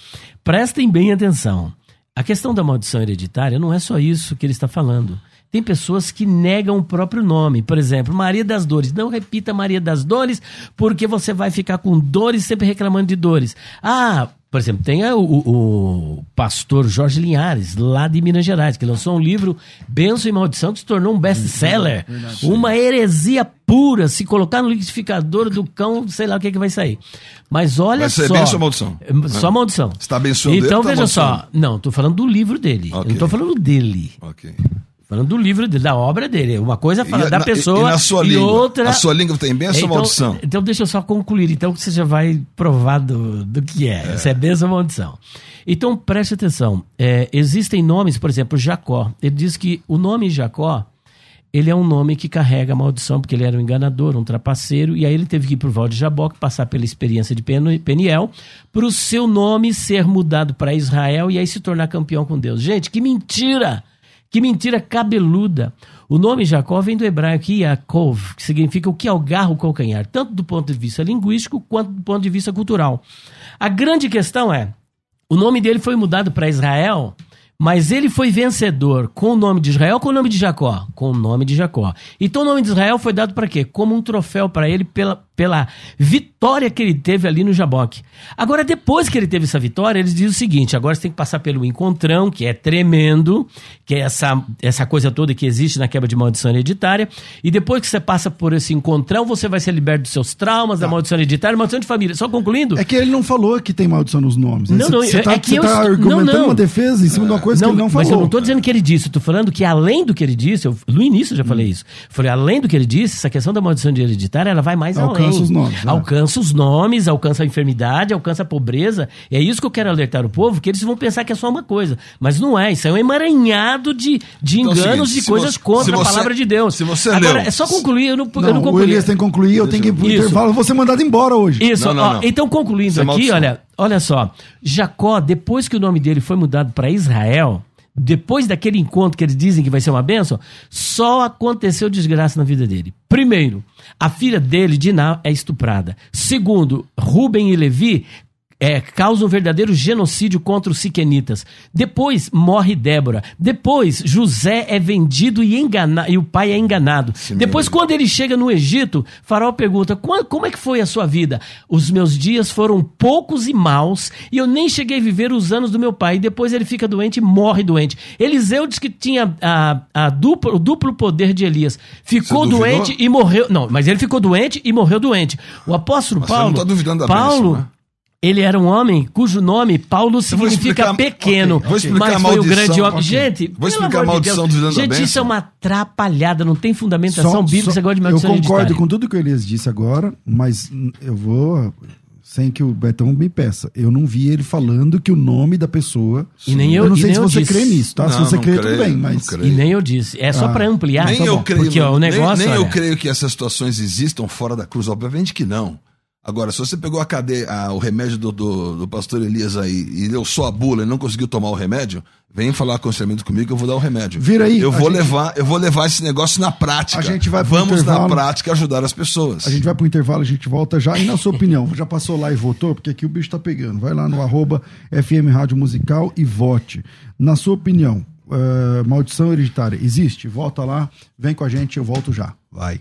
prestem bem atenção. A questão da maldição hereditária não é só isso que ele está falando. Tem pessoas que negam o próprio nome. Por exemplo, Maria das Dores. Não repita Maria das Dores, porque você vai ficar com dores sempre reclamando de dores. Ah, por exemplo, tem o, o- o pastor Jorge Linhares, lá de Minas Gerais, que lançou um livro, Benção e Maldição, que se tornou um best-seller. Uma heresia pura. Se colocar no liquidificador do cão, sei lá o que, que vai sair. Mas olha Vai ser só. bênção ou maldição? Só maldição. Você tá abençoando Então tá veja só. amaldiçoando? Não, tô falando do livro dele. Eu Ok. não tô falando dele. Ok. Falando do livro dele, da obra dele. Uma coisa é falar E da na- pessoa e na sua e língua? outra... A sua língua tem bênção ou então, maldição? Então deixa eu só concluir, então, você já vai provar do, do que é. Se é bênção ou maldição. Então preste atenção. É, existem nomes, por exemplo, Jacó. Ele diz que o nome Jacó, ele é um nome que carrega maldição, porque ele era um enganador, um trapaceiro, e aí ele teve que ir para o Val de Jaboque, passar pela experiência de Pen- Peniel, para o seu nome ser mudado para Israel e aí se tornar campeão com Deus. Gente, que mentira! Que mentira cabeluda. O nome Jacó vem do hebraico Yaakov, que significa o que algarra o calcanhar, tanto do ponto de vista linguístico quanto do ponto de vista cultural. A grande questão é, o nome dele foi mudado para Israel, mas ele foi vencedor com o nome de Israel com o nome de Jacó? Com o nome de Jacó. Então o nome de Israel foi dado para quê? Como um troféu para ele pela, pela vitória que ele teve ali no Jaboque. Agora, depois que ele teve essa vitória, eles dizem o seguinte: agora você tem que passar pelo encontrão, que é tremendo, que é essa, essa coisa toda que existe na quebra de maldição hereditária. E depois que você passa por esse encontrão, você vai ser liberto dos seus traumas, da maldição hereditária, maldição de família. Só concluindo. É que ele não falou que tem maldição nos nomes. Não, não, você tá, é que você eu tá argumentando não, não. uma defesa em cima de uma coisa que ele não falou. Mas eu não estou dizendo que ele disse, eu tô falando que além do que ele disse, eu, no início eu já Hum. falei isso. Eu falei, além do que ele disse, essa questão da maldição de hereditária, ela vai mais Alcança os nomes, né? Alcança os nomes, alcança a enfermidade, alcança a pobreza. É isso que eu quero alertar o povo, que eles vão pensar que é só uma coisa. Mas não é, isso é um emaranhado de, de Então é enganos, seguinte, de coisas você- contra se a você- palavra de Deus. se você Agora, leu- é só concluir, eu não, eu Não, não o concluí. Elias tem que concluir, eu tenho que ir pro Isso. intervalo, eu vou ser mandado embora hoje. Isso, Não, não, ó, não. então concluindo Isso é aqui, olha, olha só. Jacó, depois que o nome dele foi mudado para Israel, depois daquele encontro que eles dizem que vai ser uma bênção, só aconteceu desgraça na vida dele. Primeiro, a filha dele, Diná, é estuprada. Segundo, Rubem e Levi é, causam um verdadeiro genocídio contra os siquenitas. Depois morre Débora. Depois José é vendido e enganado e o pai é enganado. Depois quando ele chega no Egito, Faraó pergunta: "Qua- como é que foi a sua vida? Os meus dias foram poucos e maus e eu nem cheguei a viver os anos do meu pai. E depois ele fica doente e morre doente. Eliseu diz que tinha a, a duplo, o duplo poder de Elias. Ficou Você doente e morreu. Não, mas ele ficou doente e morreu doente. O apóstolo Mas você Paulo. não tá duvidando da Paulo, bênção, né? Ele era um homem cujo nome Paulo significa explicar- pequeno, ok, vou explicar mas foi o maldição, grande homem. ok. Gente, Vou explicar a de maldição do Deus Gente, isso é uma atrapalhada, não tem fundamentação Só- bíblica, só- negócio de eu maldição concordo hereditária. com tudo que o Elias disse agora, mas eu vou sem que o Betão me peça. Eu não vi ele falando que o nome da pessoa. E nem eu- não e sei nem se eu você disse. crê nisso, tá? se Não, você não crê, creio, tudo bem, não mas. E nem eu disse. É só Ah, pra ampliar. nem tá eu bom. creio, Porque ó, o nem- negócio. nem, eu olha, creio que essas situações existam fora da cruz, obviamente que não. Agora, se você pegou a cadeia, a- o remédio do, do, do pastor Elias aí e deu só a bula e não conseguiu tomar o remédio, vem falar aconselhamento comigo que eu vou dar o remédio. Vira aí, Eu vou gente- levar, eu vou levar esse negócio na prática. A gente vai Vamos na prática ajudar as pessoas. A gente vai pro intervalo, a gente volta já. E na sua opinião, já passou lá e votou? Porque aqui o bicho tá pegando. Vai lá no arroba FM Rádio Musical e vote. Na sua opinião, uh, maldição hereditária. Existe? Volta lá, vem com a gente, eu volto já. Vai.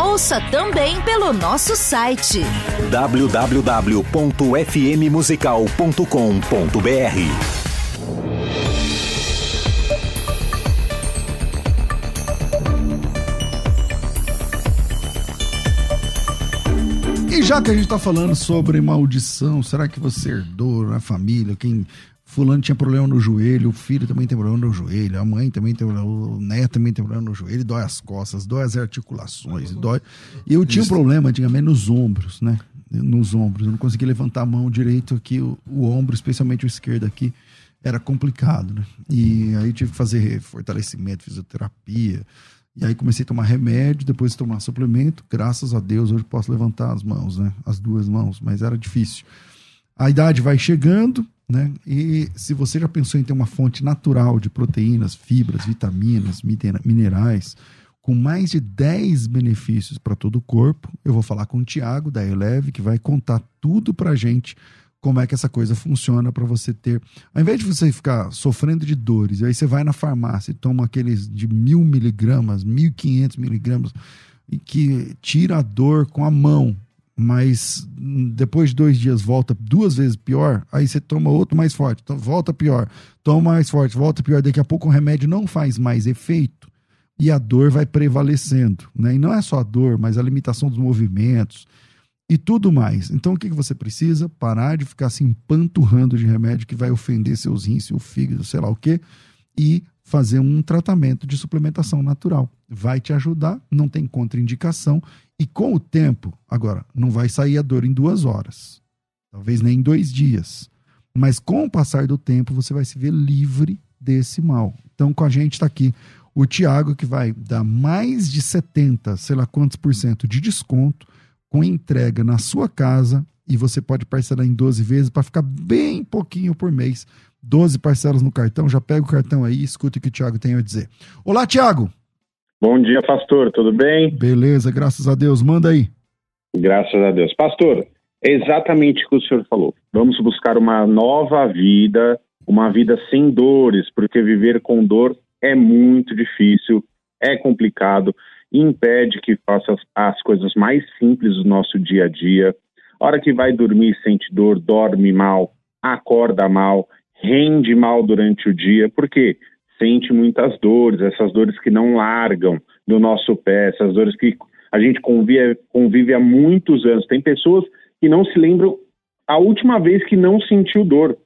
Ouça também pelo nosso site www.fmmusical.com.br. E já que a gente tá falando sobre maldição, será que você herdou na família? Quem fulano tinha problema no joelho, o filho também tem problema no joelho, a mãe também tem problema, o neto também tem problema no joelho, dói as costas, dói as articulações, dói. E eu tinha um problema antigamente nos ombros, né? Nos ombros, eu não conseguia levantar a mão direito aqui, o, o ombro, especialmente o esquerdo aqui, era complicado, né? E aí tive que fazer fortalecimento, fisioterapia. E aí comecei a tomar remédio, depois tomar suplemento. Graças a Deus hoje posso levantar as mãos, né? As duas mãos, mas era difícil. A idade vai chegando, né? E se você já pensou em ter uma fonte natural de proteínas, fibras, vitaminas, minerais, com mais de 10 benefícios para todo o corpo, eu vou falar com o Tiago da Eleve, que vai contar tudo para gente como é que essa coisa funciona para você ter. Ao invés de você ficar sofrendo de dores, aí você vai na farmácia e toma aqueles de mil miligramas, mil quinhentos miligramas, e que tira a dor com a mão, mas depois de dois dias volta duas vezes pior, aí você toma outro mais forte, volta pior, toma mais forte, volta pior, daqui a pouco o remédio não faz mais efeito e a dor vai prevalecendo, né? E não é só a dor, mas a limitação dos movimentos, e tudo mais. Então, o que, que você precisa? Parar de ficar se empanturrando de remédio que vai ofender seus rins, seu fígado, sei lá o quê, e fazer um tratamento de suplementação natural. Vai te ajudar, não tem contraindicação, e com o tempo, agora, não vai sair a dor em duas horas, talvez nem em dois dias, mas com o passar do tempo, você vai se ver livre desse mal. Então, com a gente está aqui o Tiago, que vai dar mais de 70, sei lá quantos por cento de desconto com entrega na sua casa e você pode parcelar em 12 vezes para ficar bem pouquinho por mês. 12 parcelas no cartão, já pega o cartão aí e escuta o que o Thiago tem a dizer. Olá, Thiago. Bom dia, pastor, tudo bem? Beleza, graças a Deus. Manda aí. Graças a Deus. Pastor, é exatamente o que o senhor falou. Vamos buscar uma nova vida, uma vida sem dores, porque viver com dor é muito difícil, é complicado impede que faça as, as coisas mais simples do nosso dia a dia. A hora que vai dormir sente dor, dorme mal, acorda mal, rende mal durante o dia, porque sente muitas dores, essas dores que não largam do nosso pé, essas dores que a gente convive, convive há muitos anos. Tem pessoas que não se lembram a última vez que não sentiu dor.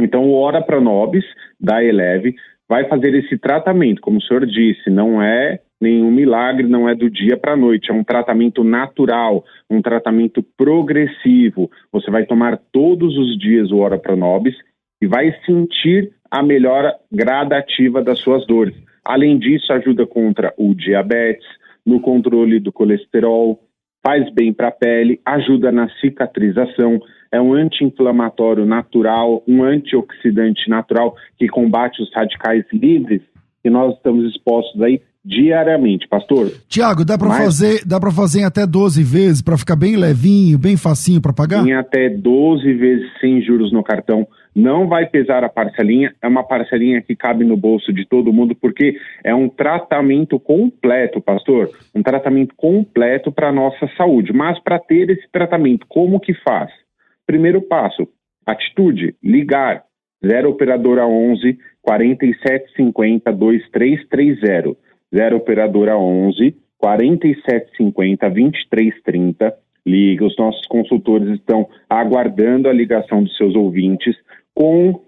Então, o Ora Pranobis, da Eleve, vai fazer esse tratamento. Como o senhor disse, não é nenhum milagre, não é do dia para a noite, é um tratamento natural, um tratamento progressivo. Você vai tomar todos os dias o Ora Pronobis e vai sentir a melhora gradativa das suas dores. Além disso, ajuda contra o diabetes, no controle do colesterol, faz bem para a pele, ajuda na cicatrização, é um anti-inflamatório natural, um antioxidante natural que combate os radicais livres que nós estamos expostos aí diariamente, pastor. Tiago, dá para Mas... fazer, dá para fazer em até 12 vezes para ficar bem levinho, bem facinho para pagar? Em até 12 vezes sem juros no cartão. Não vai pesar a parcelinha, é uma parcelinha que cabe no bolso de todo mundo porque é um tratamento completo, pastor, um tratamento completo para nossa saúde. Mas para ter esse tratamento, como que faz? Primeiro passo, atitude, ligar 0 operadora 11 4750 2330 0 operadora 11 4750 2330. Liga, os nossos consultores estão aguardando a ligação dos seus ouvintes com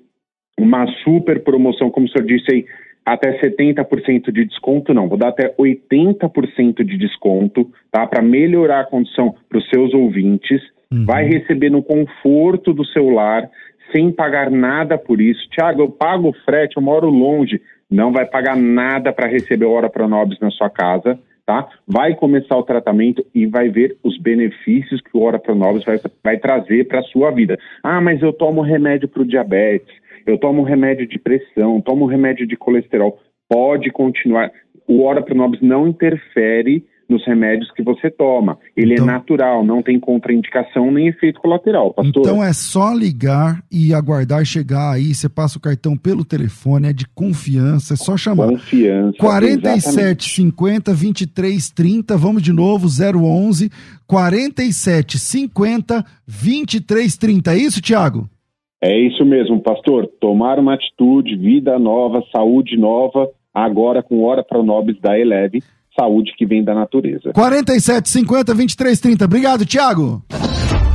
uma super promoção, como o senhor disse aí, até 70% de desconto, não, vou dar até 80% de desconto, tá? Para melhorar a condição para os seus ouvintes. Uhum. Vai receber no conforto do seu lar, sem pagar nada por isso. Tiago, eu pago o frete, eu moro longe. não vai pagar nada para receber o Ora Pronobis na sua casa, tá? Vai começar o tratamento e vai ver os benefícios que o Ora Pronobis vai, vai trazer para a sua vida. Ah, mas eu tomo remédio para o diabetes, eu tomo remédio de pressão, tomo remédio de colesterol. Pode continuar. O Ora Pronobis não interfere nos remédios que você toma. Ele é Então- é natural, não tem contraindicação nem efeito colateral, pastor. Então é só ligar e aguardar chegar aí. Você passa o cartão pelo telefone, é de confiança, é só chamar. Confiança. 47 50 23 30, vamos de novo, 011 47 50 23 30. É isso, Thiago? É isso mesmo, pastor. Tomar uma atitude, vida nova, saúde nova, agora com Hora Pronobis da Eleve, saúde que vem da natureza. 47 50 23 30. Obrigado, Thiago.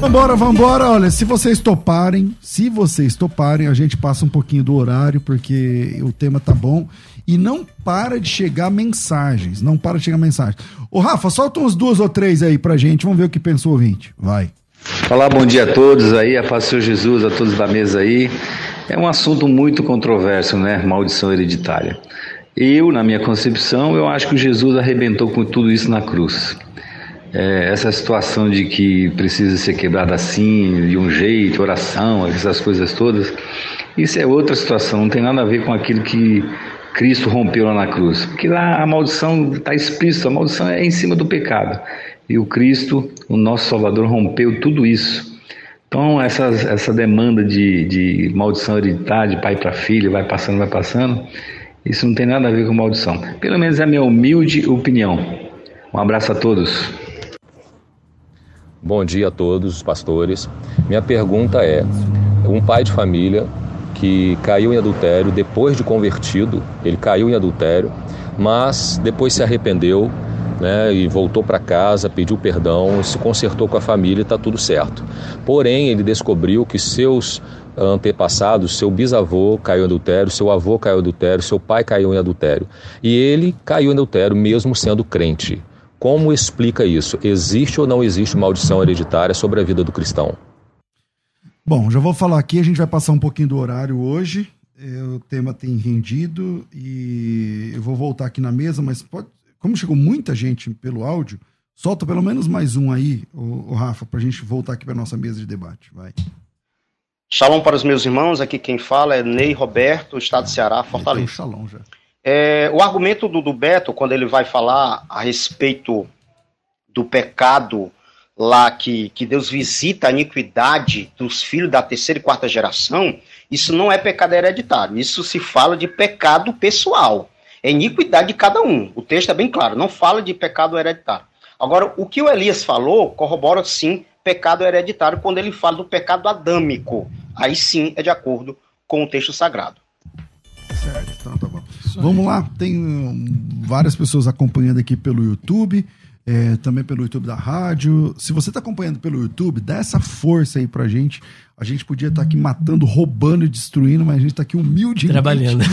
Vambora, vambora. Olha, se vocês toparem, se vocês toparem, a gente passa um pouquinho do horário, porque o tema tá bom. E não para de chegar mensagens. Não para de chegar mensagens. Ô, Rafa, solta uns duas ou três aí pra gente. Vamos ver o que pensou o ouvinte. Vai. Olá, bom dia a todos aí, a paz do Senhor Jesus, a todos da mesa aí. É um assunto muito controverso, né? Maldição hereditária. Eu, na minha concepção, eu acho que Jesus arrebentou com tudo isso na cruz. É, essa situação de que precisa ser quebrada assim, de um jeito, oração, essas coisas todas, isso é outra situação, não tem nada a ver com aquilo que Cristo rompeu lá na cruz. Porque lá a maldição está explícita, a maldição é em cima do pecado. E o Cristo, o nosso Salvador, rompeu tudo isso. Então, essa, essa demanda de, de maldição hereditária, de pai para filho, vai passando, vai passando, isso não tem nada a ver com maldição. Pelo menos é a minha humilde opinião. Um abraço a todos. Bom dia a todos os pastores. Minha pergunta é: um pai de família que caiu em adultério depois de convertido, ele caiu em adultério, mas depois se arrependeu, né, e voltou para casa, pediu perdão, se consertou com a família e está tudo certo. Porém, ele descobriu que seus antepassados, seu bisavô caiu em adultério, seu avô caiu em adultério, seu pai caiu em adultério. E ele caiu em adultério mesmo sendo crente. Como explica isso? Existe ou não existe maldição hereditária sobre a vida do cristão? Bom, já vou falar aqui, a gente vai passar um pouquinho do horário hoje. É, o tema tem rendido e eu vou voltar aqui na mesa, mas pode, como chegou muita gente pelo áudio, solta pelo menos mais um aí, o, Rafa, para a gente voltar aqui para nossa mesa de debate. Vai. Shalom para os meus irmãos, aqui quem fala é Ney Roberto, Estado do Ceará, Fortaleza. Então, shalom já. É, o argumento do, do Beto, quando ele vai falar a respeito do pecado lá que, que Deus visita a iniquidade dos filhos da terceira e quarta geração, isso não é pecado hereditário, isso se fala de pecado pessoal. É iniquidade de cada um. O texto é bem claro, não fala de pecado hereditário. Agora, o que o Elias falou corrobora sim pecado hereditário quando ele fala do pecado adâmico. Aí sim é de acordo com o texto sagrado. Certo, então bom. Vamos lá, tem hum, várias pessoas acompanhando aqui pelo YouTube, é, também pelo YouTube da rádio. Se você está acompanhando pelo YouTube, dá essa força aí pra gente. A gente podia estar tá aqui matando, roubando e destruindo, mas a gente está aqui humilde. Trabalhando.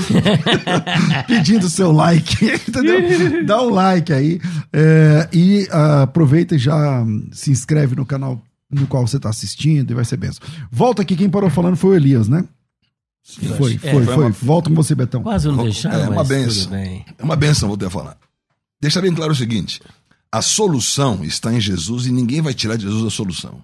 pedindo seu like, entendeu? Dá um like aí. É, e uh, aproveita e já se inscreve no canal no qual você está assistindo e vai ser benção. Volta aqui, quem parou falando foi o Elias, né? Foi, foi, É, foi. uma- Volta com você, Betão. Quase não deixaram, É uma mas benção. tudo bem. É uma benção, vou ter a falar. Deixa bem claro o seguinte: a solução está em Jesus e ninguém vai tirar de Jesus a solução.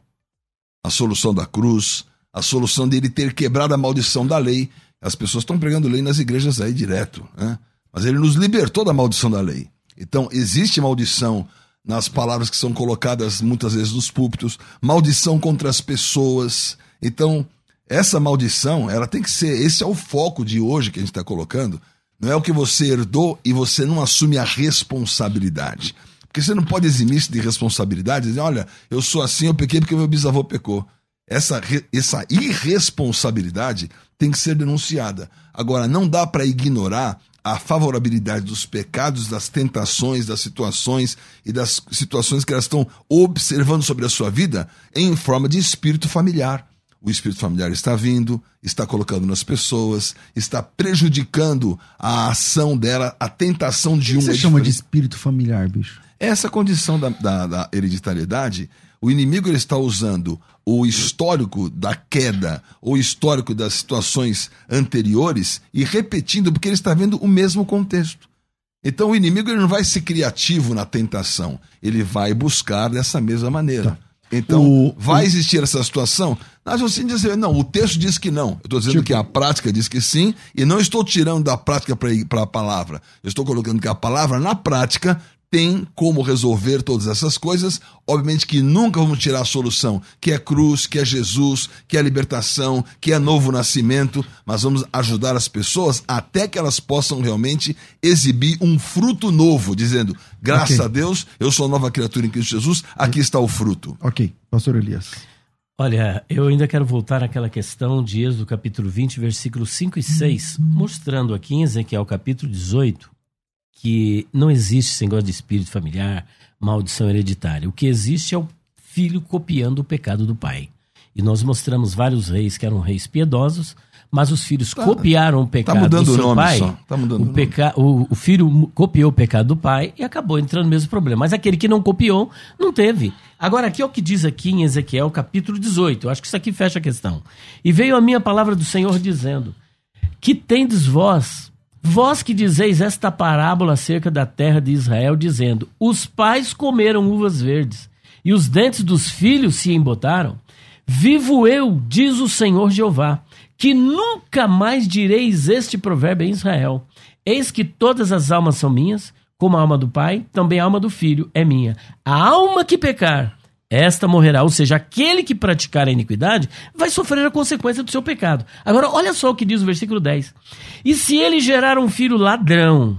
A solução da cruz, a solução dele ter quebrado a maldição da lei. As pessoas estão pregando lei nas igrejas aí direto, né? Mas ele nos libertou da maldição da lei. Então, existe maldição nas palavras que são colocadas muitas vezes nos púlpitos, maldição contra as pessoas. Então, Essa maldição, ela tem que ser. Esse é o foco de hoje que a gente está colocando. Não é o que você herdou e você não assume a responsabilidade. Porque você não pode eximir-se de responsabilidade e dizer, olha, eu sou assim, eu pequei porque meu bisavô pecou. Essa, essa irresponsabilidade tem que ser denunciada. Agora, não dá para ignorar a favorabilidade dos pecados, das tentações, das situações e das situações que elas estão observando sobre a sua vida em forma de espírito familiar. O espírito familiar está vindo, está colocando nas pessoas, está prejudicando a ação dela, a tentação de um. Você é chama de espírito familiar, bicho? Essa condição da, da, da hereditariedade, o inimigo ele está usando o histórico da queda, o histórico das situações anteriores e repetindo, porque ele está vendo o mesmo contexto. Então o inimigo ele não vai ser criativo na tentação, ele vai buscar dessa mesma maneira. Então, O- vai o- existir essa situação? Mas você diz, não, o texto diz que não. Eu estou dizendo Tipo- que a prática diz que sim, e não estou tirando da prática para a palavra. Eu estou colocando que a palavra, na prática, tem como resolver todas essas coisas. Obviamente que nunca vamos tirar a solução, que é cruz, que é Jesus, que é libertação, que é novo nascimento, mas vamos ajudar as pessoas até que elas possam realmente exibir um fruto novo, dizendo: graças Ok. a Deus, eu sou nova criatura em Cristo Jesus, aqui está o fruto. Ok, pastor Elias. Olha, eu ainda quero voltar àquela questão de Êxodo capítulo 20, versículos 5 e 6, mostrando aqui em Ezequiel capítulo 18 que não existe esse negócio de espírito familiar, maldição hereditária. O que existe é o filho copiando o pecado do pai. E nós mostramos vários reis que eram reis piedosos, mas os filhos copiaram o pecado Tá do seu nome pai. Tá mudando o peca... o, o filho copiou o pecado do pai e acabou entrando no mesmo problema. Mas aquele que não copiou, não teve. Agora, aqui é o que diz aqui em Ezequiel, capítulo 18. Eu acho que isso aqui fecha a questão. E veio a minha palavra do Senhor dizendo: Que tendes vós, vós que dizeis esta parábola acerca da terra de Israel, dizendo: Os pais comeram uvas verdes, e os dentes dos filhos se embotaram? Vivo eu, diz o Senhor Jeová, que nunca mais direis este provérbio em Israel. Eis que todas as almas são minhas, como a alma do pai, também a alma do filho é minha. A alma que pecar, esta morrerá. Ou seja, aquele que praticar a iniquidade vai sofrer a consequência do seu pecado. Agora, olha só o que diz o versículo 10. E se ele gerar um filho ladrão,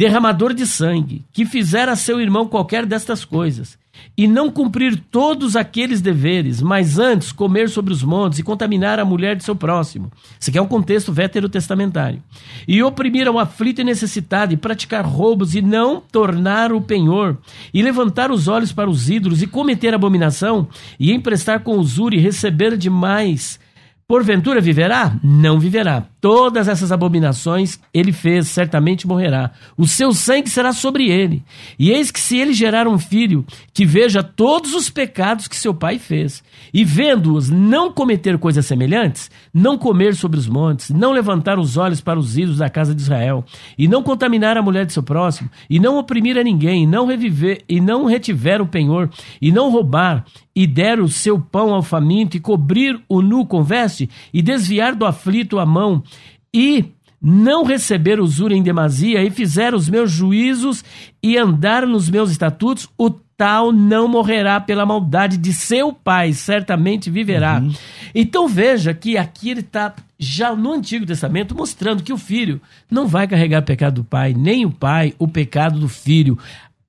derramador de sangue, que fizer a seu irmão qualquer destas coisas, e não cumprir todos aqueles deveres, mas antes comer sobre os montes e contaminar a mulher de seu próximo. Isso aqui é um contexto veterotestamentário. E oprimir ao aflito e necessitado, e praticar roubos, e não tornar o penhor, e levantar os olhos para os ídolos, e cometer abominação, e emprestar com usura e receber demais. Porventura viverá? Não viverá. Todas essas abominações ele fez, certamente morrerá. O seu sangue será sobre ele. E eis que se ele gerar um filho que veja todos os pecados que seu pai fez, e vendo-os não cometer coisas semelhantes, não comer sobre os montes, não levantar os olhos para os ídolos da casa de Israel, e não contaminar a mulher de seu próximo, e não oprimir a ninguém, e não reviver, e não retiver o penhor, e não roubar, e der o seu pão ao faminto, e cobrir o nu com veste, e desviar do aflito a mão, e não receber usura em demasia, e fizer os meus juízos, e andar nos meus estatutos, o tal não morrerá pela maldade de seu pai, certamente viverá. Então veja que aqui ele está, já no Antigo Testamento, mostrando que o filho não vai carregar o pecado do pai, nem o pai o pecado do filho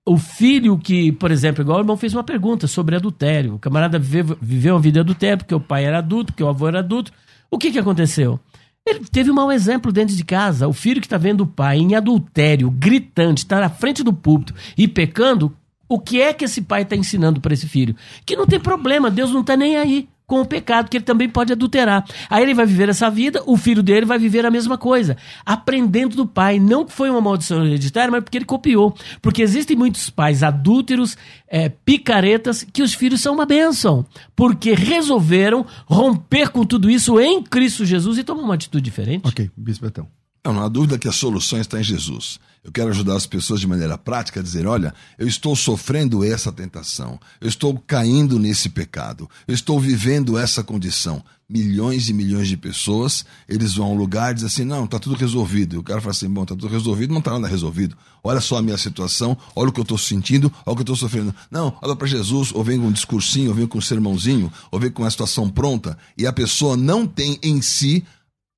o filho que, por exemplo, igual o irmão fez uma pergunta sobre adultério. O camarada viveu, viveu uma vida adultério porque o pai era adulto, porque o avô era adulto. O que, que aconteceu? Ele teve um mau exemplo dentro de casa. O filho que está vendo o pai em adultério, gritante, está na frente do púlpito e pecando, o que é que esse pai está ensinando para esse filho? Que não tem problema, Deus não está nem aí com o pecado, que ele também pode adulterar. Aí ele vai viver essa vida, o filho dele vai viver a mesma coisa, aprendendo do pai. Não que foi uma maldição hereditária, mas porque ele copiou. Porque existem muitos pais adúlteros, é, picaretas, que os filhos são uma bênção. Porque resolveram romper com tudo isso em Cristo Jesus e tomar uma atitude diferente. Ok, Bispo Betão. Não, não há dúvida que a solução está em Jesus. Eu quero ajudar as pessoas de maneira prática a dizer: olha, eu estou sofrendo essa tentação, eu estou caindo nesse pecado, eu estou vivendo essa condição. Milhões e milhões de pessoas, eles vão a um lugar e dizem assim: não, está tudo resolvido. E o cara fala assim: bom, está tudo resolvido, não está nada resolvido. Olha só a minha situação, olha o que eu estou sentindo, olha o que eu estou sofrendo. Não, olha para Jesus, ou vem com um discursinho, ou vem com um sermãozinho, ou vem com uma situação pronta, e a pessoa não tem em si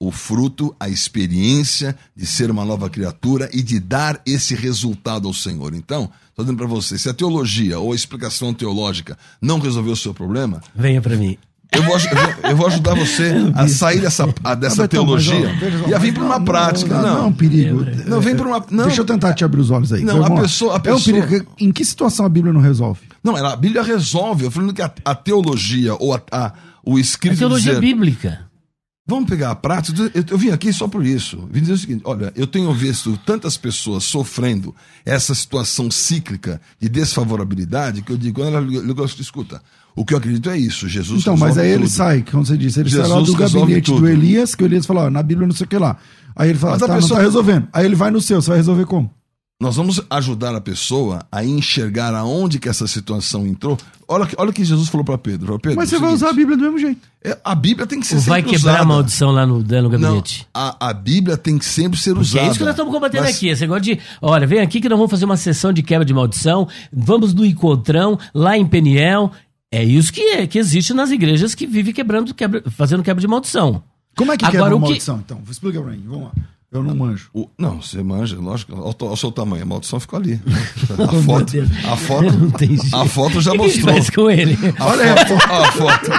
o fruto, a experiência de ser uma nova criatura e de dar esse resultado ao Senhor. Então, estou dizendo para você, se a teologia ou a explicação teológica não resolveu o seu problema, Venha para mim. eu vou, eu vou- ajudar você a sair dessa, a- dessa ó, teologia e a vir para uma não, prática. Não, Não, não, é um perigo. Não, vem para uma. Não, Deixa eu tentar te abrir os olhos aí. Não, a pessoa- a É um pessoa- perigo. Em que situação a Bíblia não resolve? não, a Bíblia resolve. Eu falando que a, a teologia ou a, a- o A escrito teologia dizer, bíblica. Vamos pegar a prática. Eu, eu vim aqui só por isso. Vim dizer o seguinte: olha, eu tenho visto tantas pessoas sofrendo essa situação cíclica de desfavorabilidade que eu digo, quando ela eu gosto, escuta, o que eu acredito é isso. Jesus Então, mas aí ele tudo. sai, como você disse, ele sai lá Jesus do gabinete tudo. do Elias, que o Elias falou, ó, na Bíblia não sei o que lá. Aí ele fala, Mas a tá, pessoa- não tá resolvendo. Aí ele vai no seu, você vai resolver como? Nós vamos ajudar a pessoa a enxergar aonde que essa situação entrou. Olha, que- olha o que Jesus falou para Pedro. Falou, Pedro Mas é você vai seguinte, usar a Bíblia do mesmo jeito. é, a Bíblia tem que ser Vai sempre quebrar usada. a maldição lá no, no Não, gabinete. a, a Bíblia tem que sempre ser Porque usada. é isso que nós estamos combatendo Mas- aqui. Esse negócio de, olha, vem aqui que nós vamos fazer uma sessão de quebra de maldição. Vamos no encontrão, lá em Peniel. É isso que, é, que existe nas igrejas que vivem quebrando, quebra, fazendo quebra de maldição. Como é que Agora, quebra o uma que- maldição, então? Explica pra mim, vamos lá. Eu não manjo. O- não, você manja, lógico. Olha o, seu tamanho, a maldição ficou ali. A foto, a foto, Não a foto já que mostrou. com ele? A Olha foto, a foto,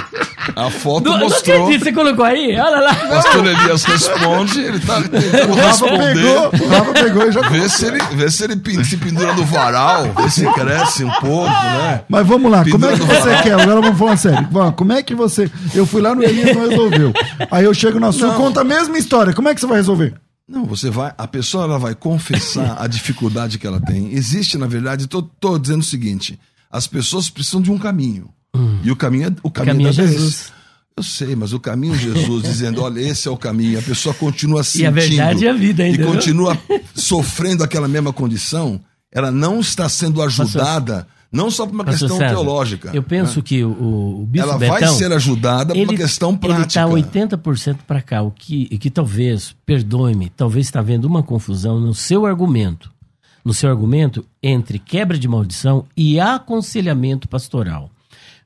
a foto Não, não mostrou. acredito, você colocou aí? Olha lá. Pastor Elias responde, ele tá tentando O responder. pegou, o Rafa pegou e já... Vê se ele, vê se ele se pendura no varal, vê se cresce um pouco, né? Mas vamos lá, como é que Pendura você varal. quer? Agora vamos falar sério. Como é que você... Eu fui lá no Elias e não resolveu. Aí eu chego na sua, Não. conta a mesma história. Como é que você vai resolver? Não, você vai, a pessoa ela vai confessar a dificuldade que ela tem. Existe, na verdade, tô dizendo o seguinte: as pessoas precisam de um caminho. E o caminho é o caminho, caminho da é vez. Jesus. Eu sei, mas o caminho é Jesus dizendo, olha, esse é o caminho. A pessoa continua E sentindo a verdade é a vida, e entendeu? continua sofrendo aquela mesma condição. Ela não está sendo ajudada, não só por uma questão César, teológica. Eu penso né? que o, o Bispo ela Betão... vai ser ajudada por uma questão prática. Ele está 80% para cá, o que, e que talvez, perdoe-me, talvez está havendo uma confusão no seu argumento. No seu argumento entre quebra de maldição e aconselhamento pastoral.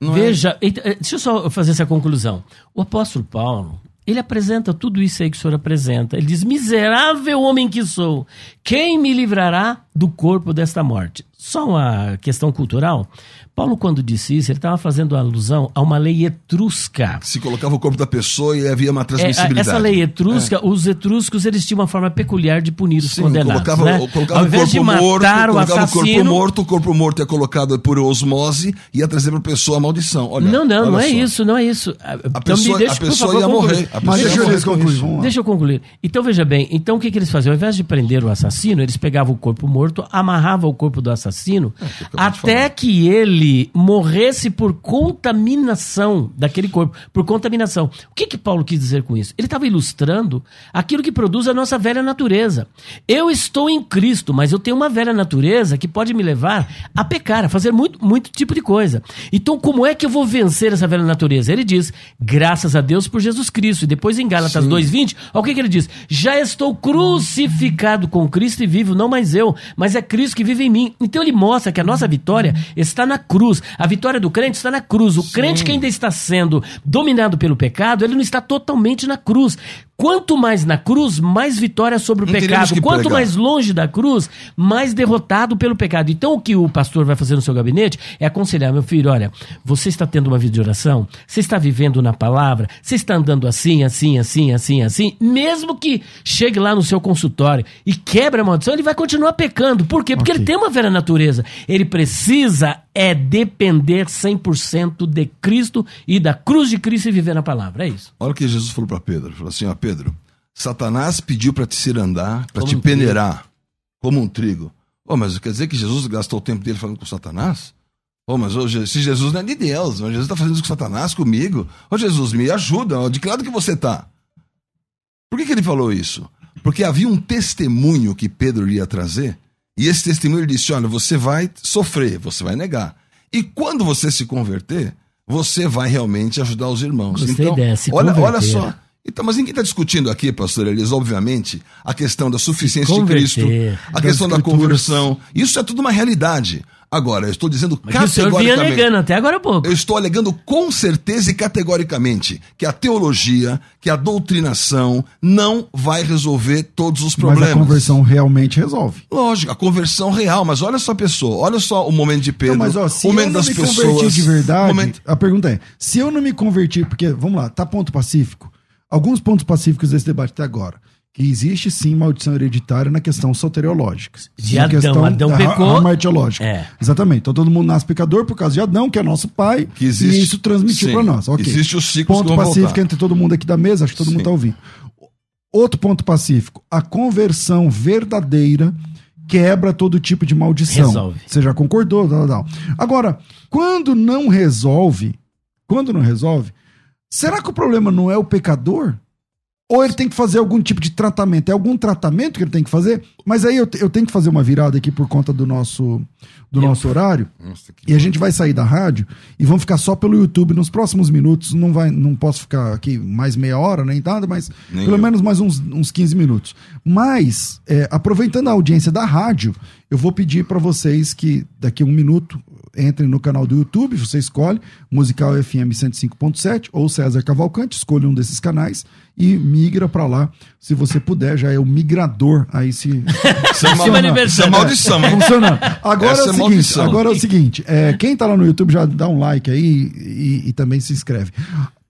Não é? Veja, eh, deixa eu só fazer essa conclusão. O apóstolo Paulo, ele apresenta tudo isso aí que o senhor apresenta. Ele diz: Miserável homem que sou, quem me livrará do corpo desta morte? Só uma questão cultural. Paulo, quando disse isso, ele estava fazendo alusão a uma lei etrusca. Se colocava o corpo da pessoa e havia uma É, transmissibilidade. essa lei etrusca, os etruscos eles tinham uma forma peculiar de punir os Sim, condenados. colocava, né? colocava Ao o invés corpo de matar morto, o colocava o corpo assassino, morto, o corpo morto é colocado por osmose e ia trazer para a pessoa a maldição. Olha, não, não, olha não é só. isso, não é isso. A Então pessoa, deixa, a pessoa favor, ia concluir. morrer. A Mas deixa eu concluir. Deixa eu concluir. Então veja bem, então o que, que eles faziam? Ao invés de prender o assassino, eles pegavam o corpo morto, amarravam o corpo do assassino, É, que eu acabei de até que ele morresse por contaminação daquele corpo, por contaminação. O que que Paulo quis dizer com isso? Ele estava ilustrando aquilo que produz a nossa velha natureza. Eu estou em Cristo, mas eu tenho uma velha natureza que pode me levar a pecar, a fazer muito, muito tipo de coisa. Então, como é que eu vou vencer essa velha natureza? Ele diz, graças a Deus por Jesus Cristo. E depois em Gálatas 2,20, olha o que, que ele diz: Já estou crucificado com Cristo e vivo, não mais eu, mas é Cristo que vive em mim. Então ele mostra que a nossa vitória está na cruz. A vitória do crente está na cruz. O crente que ainda está sendo dominado pelo pecado, ele não está totalmente na cruz. Quanto mais na cruz, mais vitória sobre o Não pecado. Quanto pregar. mais longe da cruz, mais derrotado pelo pecado. Então, o que o pastor vai fazer no seu gabinete é aconselhar, meu filho, olha, você está tendo uma vida de oração, você está vivendo na palavra, você está andando assim, assim, assim, assim, assim, mesmo que chegue lá no seu consultório e quebre a maldição, ele vai continuar pecando. Por quê? Porque Ok. ele tem uma velha natureza. Ele precisa é depender 100% de Cristo e da cruz de Cristo e viver na palavra. É isso. Olha o que Jesus falou para Pedro. Ele falou assim, ó, Pedro, Satanás pediu para te cirandar, para te um trigo. peneirar, como um trigo. Oh, mas quer dizer que Jesus gastou o tempo dele falando com Satanás? Oh, mas Je- se Jesus não é de Deus, mas Jesus está fazendo isso com Satanás, comigo. Ô, Jesus, me ajuda. ó, De que lado que você tá? Por que, que ele falou isso? Porque havia um testemunho que Pedro iria trazer, e esse testemunho ele disse: Olha, você vai sofrer, você vai negar. E quando você se converter, você vai realmente ajudar os irmãos. Gostei então, se olha, olha só. Então, mas ninguém está discutindo aqui, pastor Elias, obviamente, a questão da suficiência de Cristo, a questão da conversão. Isso é tudo uma realidade. Agora, eu estou dizendo Mas que o senhor vinha categoricamente. negando até agora há pouco. Eu estou alegando com certeza e categoricamente que a teologia, que a doutrinação não vai resolver todos os problemas. Mas a conversão realmente resolve. Lógico, a conversão real, mas olha só a pessoa, olha só o momento de Pedro, Não, mas ó, se o eu momento não das me pessoas. converti de verdade, momento- a pergunta é: se eu não me converti, porque, vamos lá, tá ponto pacífico. Alguns pontos pacíficos desse debate até agora. Que existe sim maldição hereditária na questão soteriológica. De na Adão, questão Adão pecou. etiológica. É. Exatamente. Então todo mundo nasce pecador por causa de Adão, que é nosso pai, Que existe- e isso transmitiu para nós. Ok. existe os ciclos Ponto pacífico voltar. entre todo mundo aqui da mesa, acho que todo Sim. mundo tá ouvindo. Outro ponto pacífico, a conversão verdadeira quebra todo tipo de maldição. Resolve. Você já concordou, tal, tal. Agora, quando não resolve, quando não resolve, será que o problema não é o pecador? Ou ele tem que fazer algum tipo de tratamento? É algum tratamento que ele tem que fazer? Mas aí eu, eu tenho que fazer uma virada aqui por conta do nosso, do nosso horário. Nossa, E a gente vai sair da rádio e vamos ficar só pelo YouTube nos próximos minutos. Não vai, não posso ficar aqui mais meia hora, nem nada, mas Nem pelo eu. menos mais uns, uns 15 minutos. Mas, é, aproveitando a audiência da rádio, eu vou pedir para vocês que daqui a um minuto entrem no canal do YouTube, você escolhe Musical FM 105.7 ou César Cavalcante, escolha um desses canais e migra para lá. Se você puder, já é o migrador aí se Isso é, é maldição, hein? Funcionando. Agora Essa é o é seguinte, maldição. agora é o seguinte, é, quem tá lá no YouTube já dá um like aí e, e também se inscreve.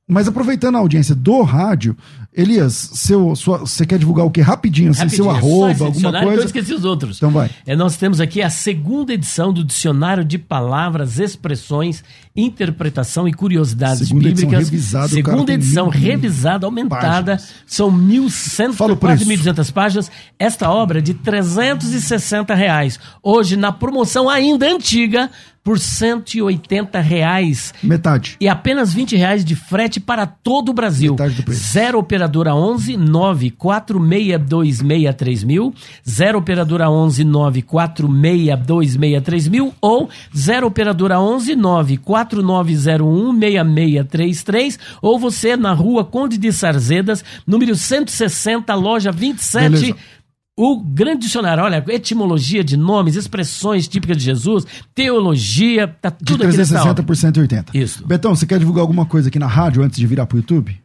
Mas aproveitando a audiência do rádio, Elias, seu, sua- você quer divulgar o quê? Rapidinho, assim, seu Rapidinho, só arroba, alguma que coisa? Eu esqueci os outros. Então vai. É, nós temos aqui a segunda edição do Dicionário de Palavras, Expressões, Interpretação e Curiosidades Segunda edição Bíblicas. revisada, o cara segunda edição mil revisada, aumentada. páginas. São 1.100, Fala o quase preço. 1.200 páginas. Esta obra é de 360 reais. Hoje, na promoção ainda antiga, por 180 reais. Metade. E apenas 20 reais de frete para todo o Brasil. Metade do preço. 0 operadora 11 94626 mil, 0 operadora 11 94626 mil ou 0 operadora 11 94901 6633 ou você na rua Conde de Sarzedas, número 160, loja 27. Beleza. O grande dicionário, olha, etimologia de nomes, expressões típicas de Jesus, teologia, tá De tudo aqui nessa 360 obra. por 180. Isso. Betão, você quer divulgar alguma coisa aqui na rádio antes de virar pro YouTube?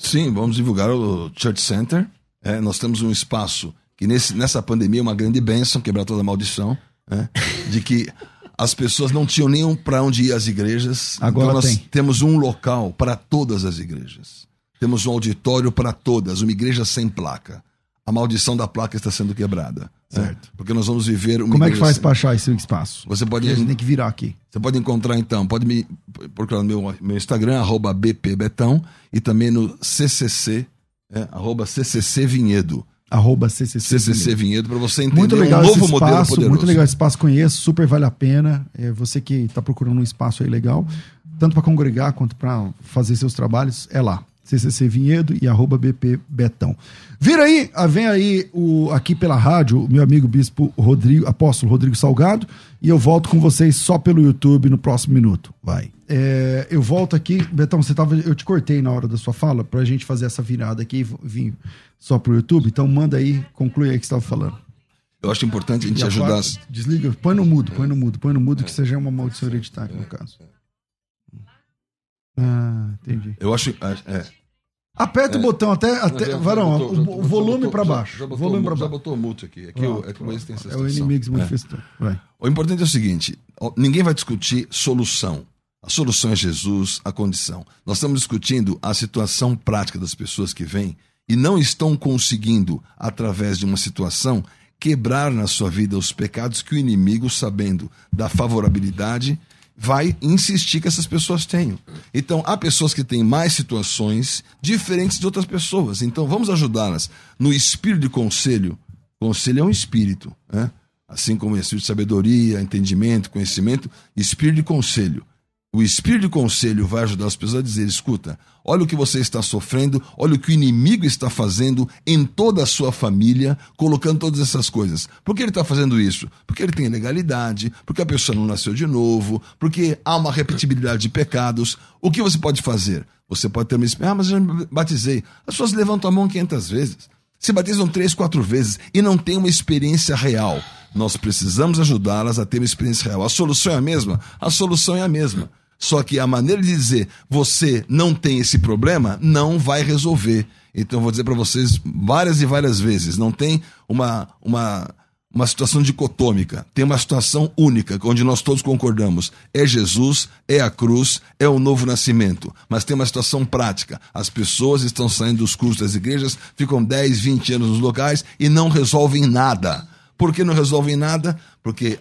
Sim, vamos divulgar o Church Center. É, nós temos um espaço que nesse, nessa pandemia é uma grande bênção, quebrar toda a maldição, né? de que as pessoas não tinham nem para onde ir às igrejas. Agora então nós tem. temos um local para todas as igrejas. Temos um auditório para todas, uma igreja sem placa. A maldição da placa está sendo quebrada. né? Certo. Porque nós vamos viver uma Como é que faz pra achar esse espaço? Você pode, A gente tem que virar aqui. você pode encontrar então, pode me procurar no meu, meu Instagram, arroba bpbetão, e também no CCC, é, arroba CCC Vinhedo. Arroba CCC. CCC Vinhedo, para você entender Muito legal um novo modelo espaço, poderoso. muito legal esse espaço, conheço, super vale a pena. É, você que está procurando um espaço aí legal, tanto para congregar quanto para fazer seus trabalhos, é lá. CCC Vinhedo e arroba BP Betão. Vira aí, ah, vem aí o, aqui pela rádio, o meu amigo bispo Rodrigo, apóstolo Rodrigo Salgado, e eu volto com vocês só pelo YouTube no próximo minuto. Vai. É, eu volto aqui, Betão, você tava, eu te cortei na hora da sua fala pra gente fazer essa virada aqui e vir só pro YouTube, então manda aí, conclui aí o que você estava falando. Eu acho importante a gente a ajudar. quarta, Desliga, põe no mudo, põe no mudo, põe no mudo que seja uma maldição hereditária, no caso. Ah, entendi. Eu acho. É, Aperta o botão até, até Já- varão, já botou- o, já- volume para baixo. Já, botou, volume para já baixo. botou mute aqui. Aqui, Pronto, é, É o situação. inimigo se É. manifestou. O importante é o seguinte: ninguém vai discutir solução. A solução é Jesus, a condição. Nós estamos discutindo a situação prática das pessoas que vêm e não estão conseguindo, através de uma situação, quebrar na sua vida os pecados que o inimigo, sabendo da favorabilidade, vai insistir que essas pessoas tenham. Então, há pessoas que têm mais situações diferentes de outras pessoas. Então, vamos ajudá-las no espírito de conselho. Conselho é um espírito, né? assim como espírito de sabedoria, entendimento, conhecimento, espírito de conselho. O espírito de conselho vai ajudar as pessoas a dizer: escuta, olha o que você está sofrendo, olha o que o inimigo está fazendo em toda a sua família, colocando todas essas coisas. Por que ele está fazendo isso? Porque ele tem legalidade, porque a pessoa não nasceu de novo, porque há uma repetibilidade de pecados. O que você pode fazer? Você pode ter uma experiência. Ah, mas eu já me batizei. As pessoas levantam a mão 500 vezes. Se batizam três, quatro vezes e não tem uma experiência real. Nós precisamos ajudá-las a ter uma experiência real. A solução é a mesma? A solução é a mesma. Só que a maneira de dizer você não tem esse problema não vai resolver. Então vou dizer para vocês várias e várias vezes, não tem uma uma uma situação dicotômica, tem uma situação única, onde nós todos concordamos. É Jesus, é a cruz, é o novo nascimento. Mas tem uma situação prática. As pessoas estão saindo dos cursos das igrejas, ficam 10, 20 anos nos locais e não resolvem nada. Por que não resolvem nada? Porque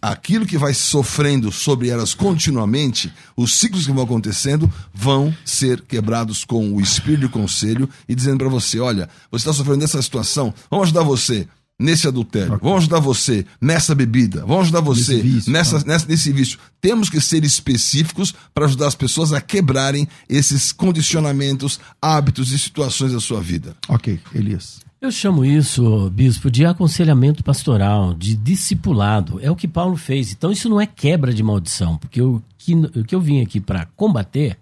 aquilo que vai sofrendo sobre elas continuamente, os ciclos que vão acontecendo, vão ser quebrados com o espírito de conselho e dizendo para você: olha, você está sofrendo dessa situação, vamos ajudar você nesse adultério, okay. vamos ajudar você nessa bebida, vamos ajudar você vício, nessa, nessa, nesse vício. Temos que ser específicos para ajudar as pessoas a quebrarem esses condicionamentos, hábitos e situações da sua vida. Ok, Elias. Eu chamo isso, bispo, de aconselhamento pastoral, de discipulado. É o que Paulo fez. Então isso não é quebra de maldição, porque o que, o que eu vim aqui para combater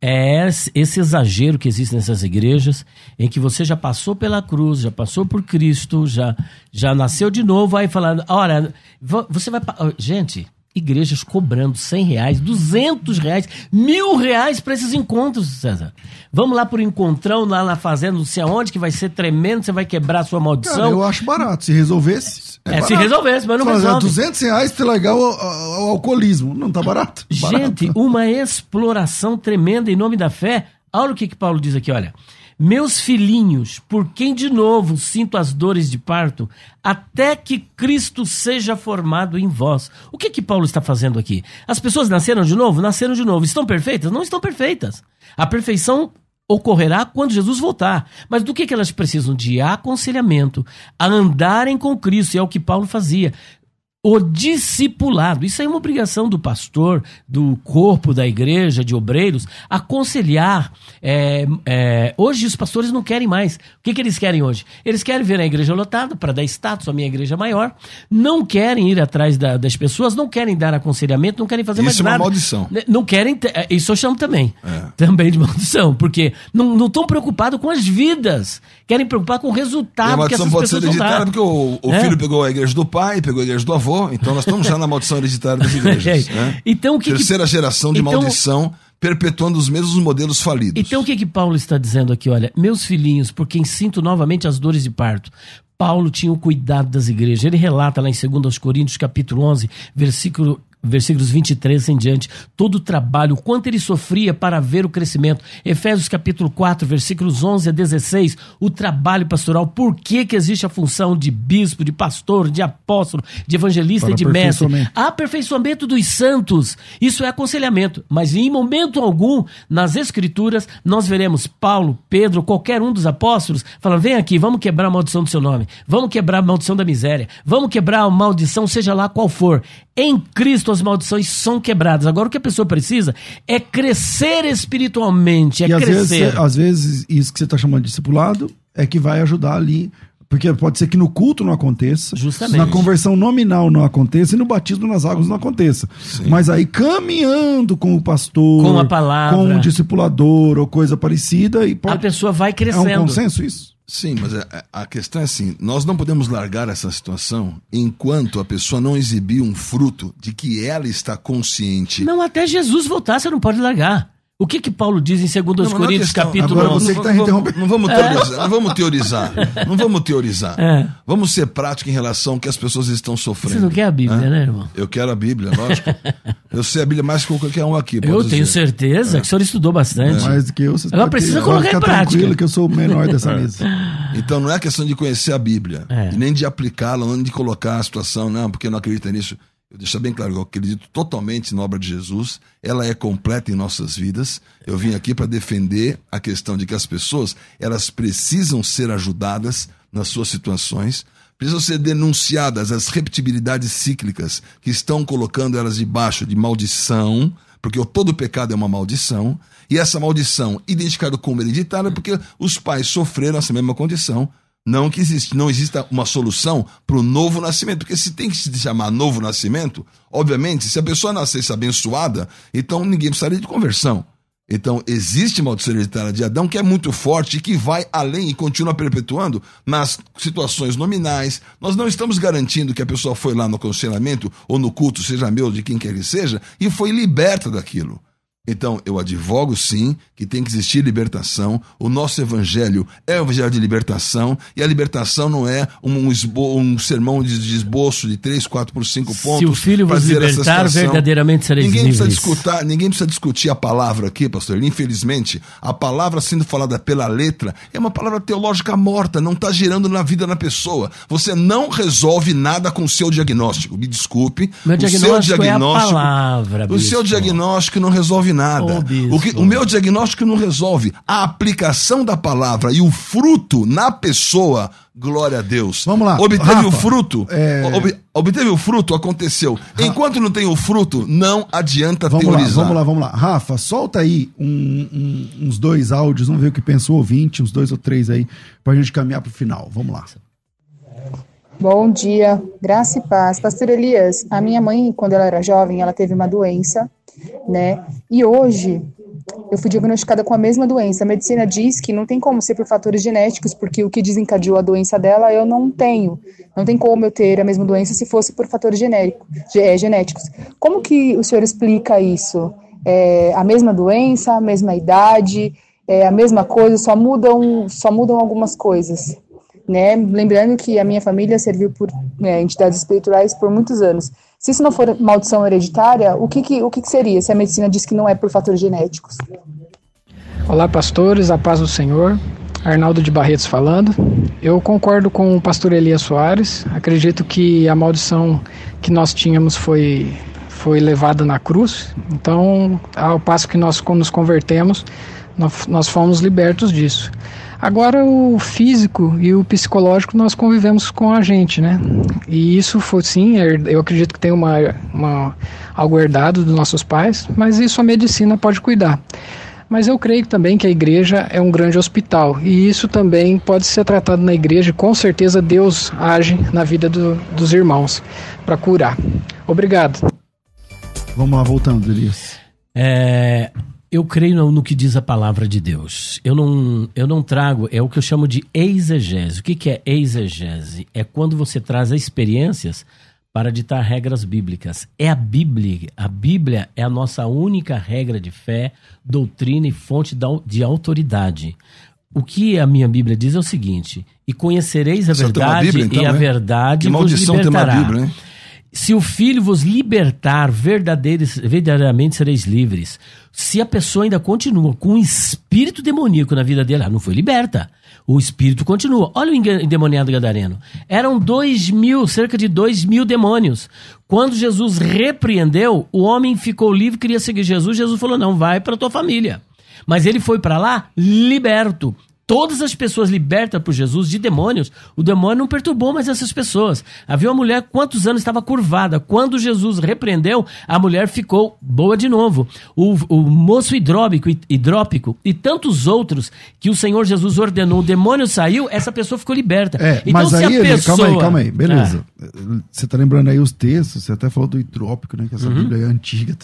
é esse exagero que existe nessas igrejas, em que você já passou pela cruz, já passou por Cristo, já, já nasceu de novo, aí falando, olha, você vai. Gente, igrejas cobrando 100 reais, 200 reais, mil reais para esses encontros, César. Vamos lá por encontrão lá na fazenda, não sei aonde, que vai ser tremendo, você vai quebrar a sua maldição. Cara, eu acho barato. Se resolvesse. É, é se resolvesse, mas não Só resolve. 200 reais para largar o, o, o, alcoolismo. Não tá barato. Gente, barato. uma exploração tremenda em nome da fé. Olha o que, que Paulo diz aqui, olha. Meus filhinhos, por quem de novo sinto as dores de parto, até que Cristo seja formado em vós. O que que Paulo está fazendo aqui? As pessoas nasceram de novo? Nasceram de novo. Estão perfeitas? Não estão perfeitas. A perfeição ocorrerá quando Jesus voltar. Mas do que, que elas precisam? De aconselhamento, a andarem com Cristo, e é o que Paulo fazia o discipulado. Isso é uma obrigação do pastor, do corpo da igreja, de obreiros, aconselhar. É, é, hoje os pastores não querem mais. O que, que eles querem hoje? Eles querem ver a igreja lotada para dar status à minha igreja maior. Não querem ir atrás da, das pessoas, não querem dar aconselhamento, não querem fazer isso mais nada. Isso é uma maldição. Não querem. É, isso eu chamo também. É. Também de maldição. Porque não estão preocupados com as vidas. Querem preocupar com o resultado. E a maldição pode ser hereditária porque o, o é. filho pegou a igreja do pai, pegou a igreja do avô então nós estamos já na maldição hereditária das igrejas. né? então, que Terceira que... geração de então... maldição perpetuando os mesmos modelos falidos. Então o que que Paulo está dizendo aqui? Olha, meus filhinhos, por quem sinto novamente as dores de parto. Paulo tinha o cuidado das igrejas. Ele relata lá em 2 Coríntios, capítulo 11, versículo versículos 23 em diante, todo o trabalho, o quanto ele sofria para ver o crescimento. Efésios capítulo 4, versículos 11 a 16, o trabalho pastoral, por que que existe a função de bispo, de pastor, de apóstolo, de evangelista para e de mestre? Aperfeiçoamento dos santos. Isso é aconselhamento, mas em momento algum nas escrituras nós veremos Paulo, Pedro, qualquer um dos apóstolos falando: "Vem aqui, vamos quebrar a maldição do seu nome. Vamos quebrar a maldição da miséria. Vamos quebrar a maldição seja lá qual for. Em Cristo as maldições são quebradas. Agora o que a pessoa precisa é crescer espiritualmente, é e crescer. Às vezes, às vezes isso que você está chamando de discipulado é que vai ajudar ali porque pode ser que no culto não aconteça, Justamente. na conversão nominal não aconteça e no batismo nas águas não aconteça. Sim. Mas aí caminhando com o pastor, com a palavra, com o discipulador ou coisa parecida e pode... a pessoa vai crescendo. É um consenso isso? Sim, mas a, a, questão é assim: nós não podemos largar essa situação enquanto a pessoa não exibir um fruto de que ela está consciente. Não, até Jesus voltar, você não pode largar. O que que Paulo diz em 2 não, Coríntios, questão, capítulo agora 11? Você que tá não, vamos, não vamos teorizar, não vamos teorizar. Não vamos teorizar. É. Vamos ser práticos em relação ao que as pessoas estão sofrendo. Você não quer a Bíblia, é? né, irmão? Eu quero a Bíblia, lógico. Eu sei a Bíblia mais que qualquer um aqui. Eu tenho dizer. certeza é. que o senhor estudou bastante. É. Mais do que eu. Agora precisa colocar em prática. tranquilo que eu sou o menor dessa mesa. Então não é questão de conhecer a Bíblia, é. e nem de aplicá-la, nem de colocar a situação, não, porque não acredita nisso. Eu deixo bem claro, eu acredito totalmente na obra de Jesus, ela é completa em nossas vidas. Eu vim aqui para defender a questão de que as pessoas, elas precisam ser ajudadas nas suas situações, precisam ser denunciadas as repetibilidades cíclicas que estão colocando elas debaixo de maldição, porque todo pecado é uma maldição, e essa maldição identificada como hereditária porque os pais sofreram essa mesma condição. Não que existe, não exista uma solução para o novo nascimento, porque se tem que se chamar novo nascimento, obviamente, se a pessoa nascesse abençoada, então ninguém precisaria de conversão. Então, existe maldição hereditária de Adão que é muito forte e que vai além e continua perpetuando nas situações nominais. Nós não estamos garantindo que a pessoa foi lá no aconselhamento ou no culto, seja meu, de quem quer que seja, e foi liberta daquilo. Então, eu advogo sim que tem que existir libertação. O nosso evangelho é o evangelho de libertação, e a libertação não é um, esbo, um sermão de, esboço de 3, 4 por 5 pontos. Se o filho vos libertar, verdadeiramente sereis ninguém livres. Precisa discutir, ninguém precisa discutir a palavra aqui, pastor. Infelizmente, a palavra sendo falada pela letra é uma palavra teológica morta, não está girando na vida da pessoa. Você não resolve nada com o seu diagnóstico. Me desculpe. Meu diagnóstico, seu diagnóstico é a palavra. O seu diagnóstico não resolve nada. Oh, o, que, o meu diagnóstico não resolve. A aplicação da palavra e o fruto na pessoa, glória a Deus. Vamos lá. Obteve Rafa, o fruto. É... Ob, obteve o fruto, aconteceu. Rafa. Enquanto não tem o fruto, não adianta vamos teorizar. Lá, vamos lá, vamos lá. Rafa, solta aí um, um, uns dois áudios, vamos ver o que pensou o ouvinte, uns dois ou três aí, pra gente caminhar pro final. Vamos lá. Bom dia, graça e paz. Pastor Elias, a minha mãe, quando ela era jovem, ela teve uma doença né? E hoje eu fui diagnosticada com a mesma doença. A medicina diz que não tem como ser por fatores genéticos, porque o que desencadeou a doença dela eu não tenho. Não tem como eu ter a mesma doença se fosse por fatores genérico, é, genéticos. Como que o senhor explica isso? É a mesma doença, a mesma idade, é a mesma coisa, só mudam, só mudam algumas coisas. Né? Lembrando que a minha família serviu por é, entidades espirituais por muitos anos. Se isso não for maldição hereditária, o que, que o que, que seria se a medicina diz que não é por fatores genéticos? Olá, pastores, a paz do Senhor. Arnaldo de Barretos falando. Eu concordo com o pastor Elias Soares. Acredito que a maldição que nós tínhamos foi, foi levada na cruz. Então, ao passo que nós nos convertemos, nós fomos libertos disso. Agora o físico e o psicológico nós convivemos com a gente, né? E isso foi sim, eu acredito que tem uma, uma algo herdado dos nossos pais, mas isso a medicina pode cuidar. Mas eu creio também que a igreja é um grande hospital e isso também pode ser tratado na igreja. Com certeza Deus age na vida do, dos irmãos para curar. Obrigado. Vamos lá, voltando, Elias. É, eu creio no, no, que diz a palavra de Deus. Eu não, eu não trago, é o que eu chamo de exegese. O que, que é exegese? É quando você traz experiências para ditar regras bíblicas. É a Bíblia. A Bíblia é a nossa única regra de fé, doutrina e fonte de autoridade. O que a minha Bíblia diz é o seguinte: e conhecereis a verdade, Bíblia, então, e a é? verdade que maldição vos libertará. Tem uma Bíblia, hein? Se o Filho vos libertar, verdadeiramente sereis livres. Se a pessoa ainda continua com um espírito demoníaco na vida dele, ela não foi liberta. O espírito continua. Olha o endemoniado gadareno. Eram dois mil, cerca de dois mil demônios. Quando Jesus repreendeu, o homem ficou livre, queria seguir Jesus. Jesus falou: não, vai para tua família. Mas ele foi para lá liberto todas as pessoas libertas por Jesus de demônios, o demônio não perturbou mais essas pessoas. Havia uma mulher quantos anos estava curvada. Quando Jesus repreendeu, a mulher ficou boa de novo. O, o moço hidrópico, hidrópico e tantos outros que o Senhor Jesus ordenou, o demônio saiu, essa pessoa ficou liberta. É, então, mas aí, pessoa... calma aí, calma aí, beleza. Ah. Você está lembrando aí os textos, você até falou do hidrópico, né? Que essa uhum. Bíblia é antiga.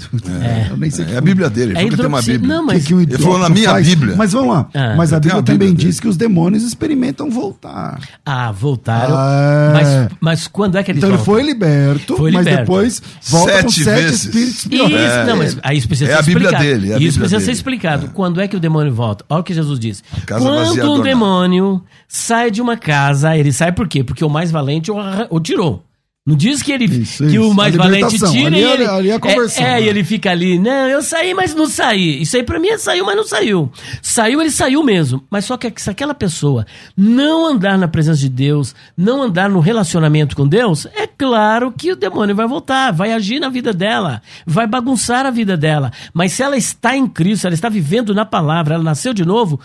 É, eu nem sei é, é a Bíblia dele, ele é tem uma Bíblia. Não, mas... que, que ele falou na minha faz. Bíblia. Mas vamos lá. Ah. Mas a Bíblia também também diz que os demônios experimentam voltar. Ah, voltaram. Ah, mas, mas quando é que eles Então voltam? ele foi liberto, foi liberto. mas depois volta sete com sete vezes. espíritos piores. Isso, é, não, mas aí isso precisa é ser a Bíblia explicado. dele. É a Bíblia isso precisa dele. ser explicado. É. Quando é que o demônio volta? Olha o que Jesus diz. Quando um demônio sai de uma casa, ele sai por quê? Porque o mais valente o, o tirou. Não diz que ele isso, que isso. o mais valente tira ali, e ele, ali é, é, é, e ele fica ali, não, eu saí, mas não saí. Isso aí para mim é saiu, mas não saiu. Saiu, ele saiu mesmo. Mas só que se aquela pessoa não andar na presença de Deus, não andar no relacionamento com Deus, é claro que o demônio vai voltar, vai agir na vida dela, vai bagunçar a vida dela. Mas se ela está em Cristo, ela está vivendo na palavra, ela nasceu de novo,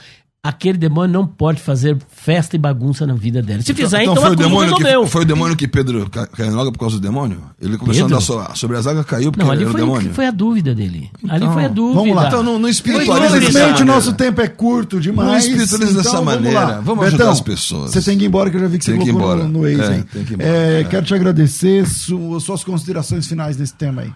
aquele demônio não pode fazer festa e bagunça na vida dela. Se fizer, então, foi, a o demônio resolveu. que, foi o demônio que Pedro ca- caiu água por causa do demônio? Ele começou Pedro? a andar so- sobre as águas, caiu porque Não, ali era o foi, demônio. foi a dúvida dele. ali Então, foi a dúvida. vamos lá. Então não, não espiritualiza Infelizmente, o nosso tempo é curto demais. Não espiritualiza dessa vamos maneira. lá. Vamos ajudar as pessoas. Você tem que ir embora, que eu já vi que você Tem que ir colocou embora. no, no ex É, aí. tem que ir embora. É, É. Quero te agradecer su- suas considerações finais nesse tema aí.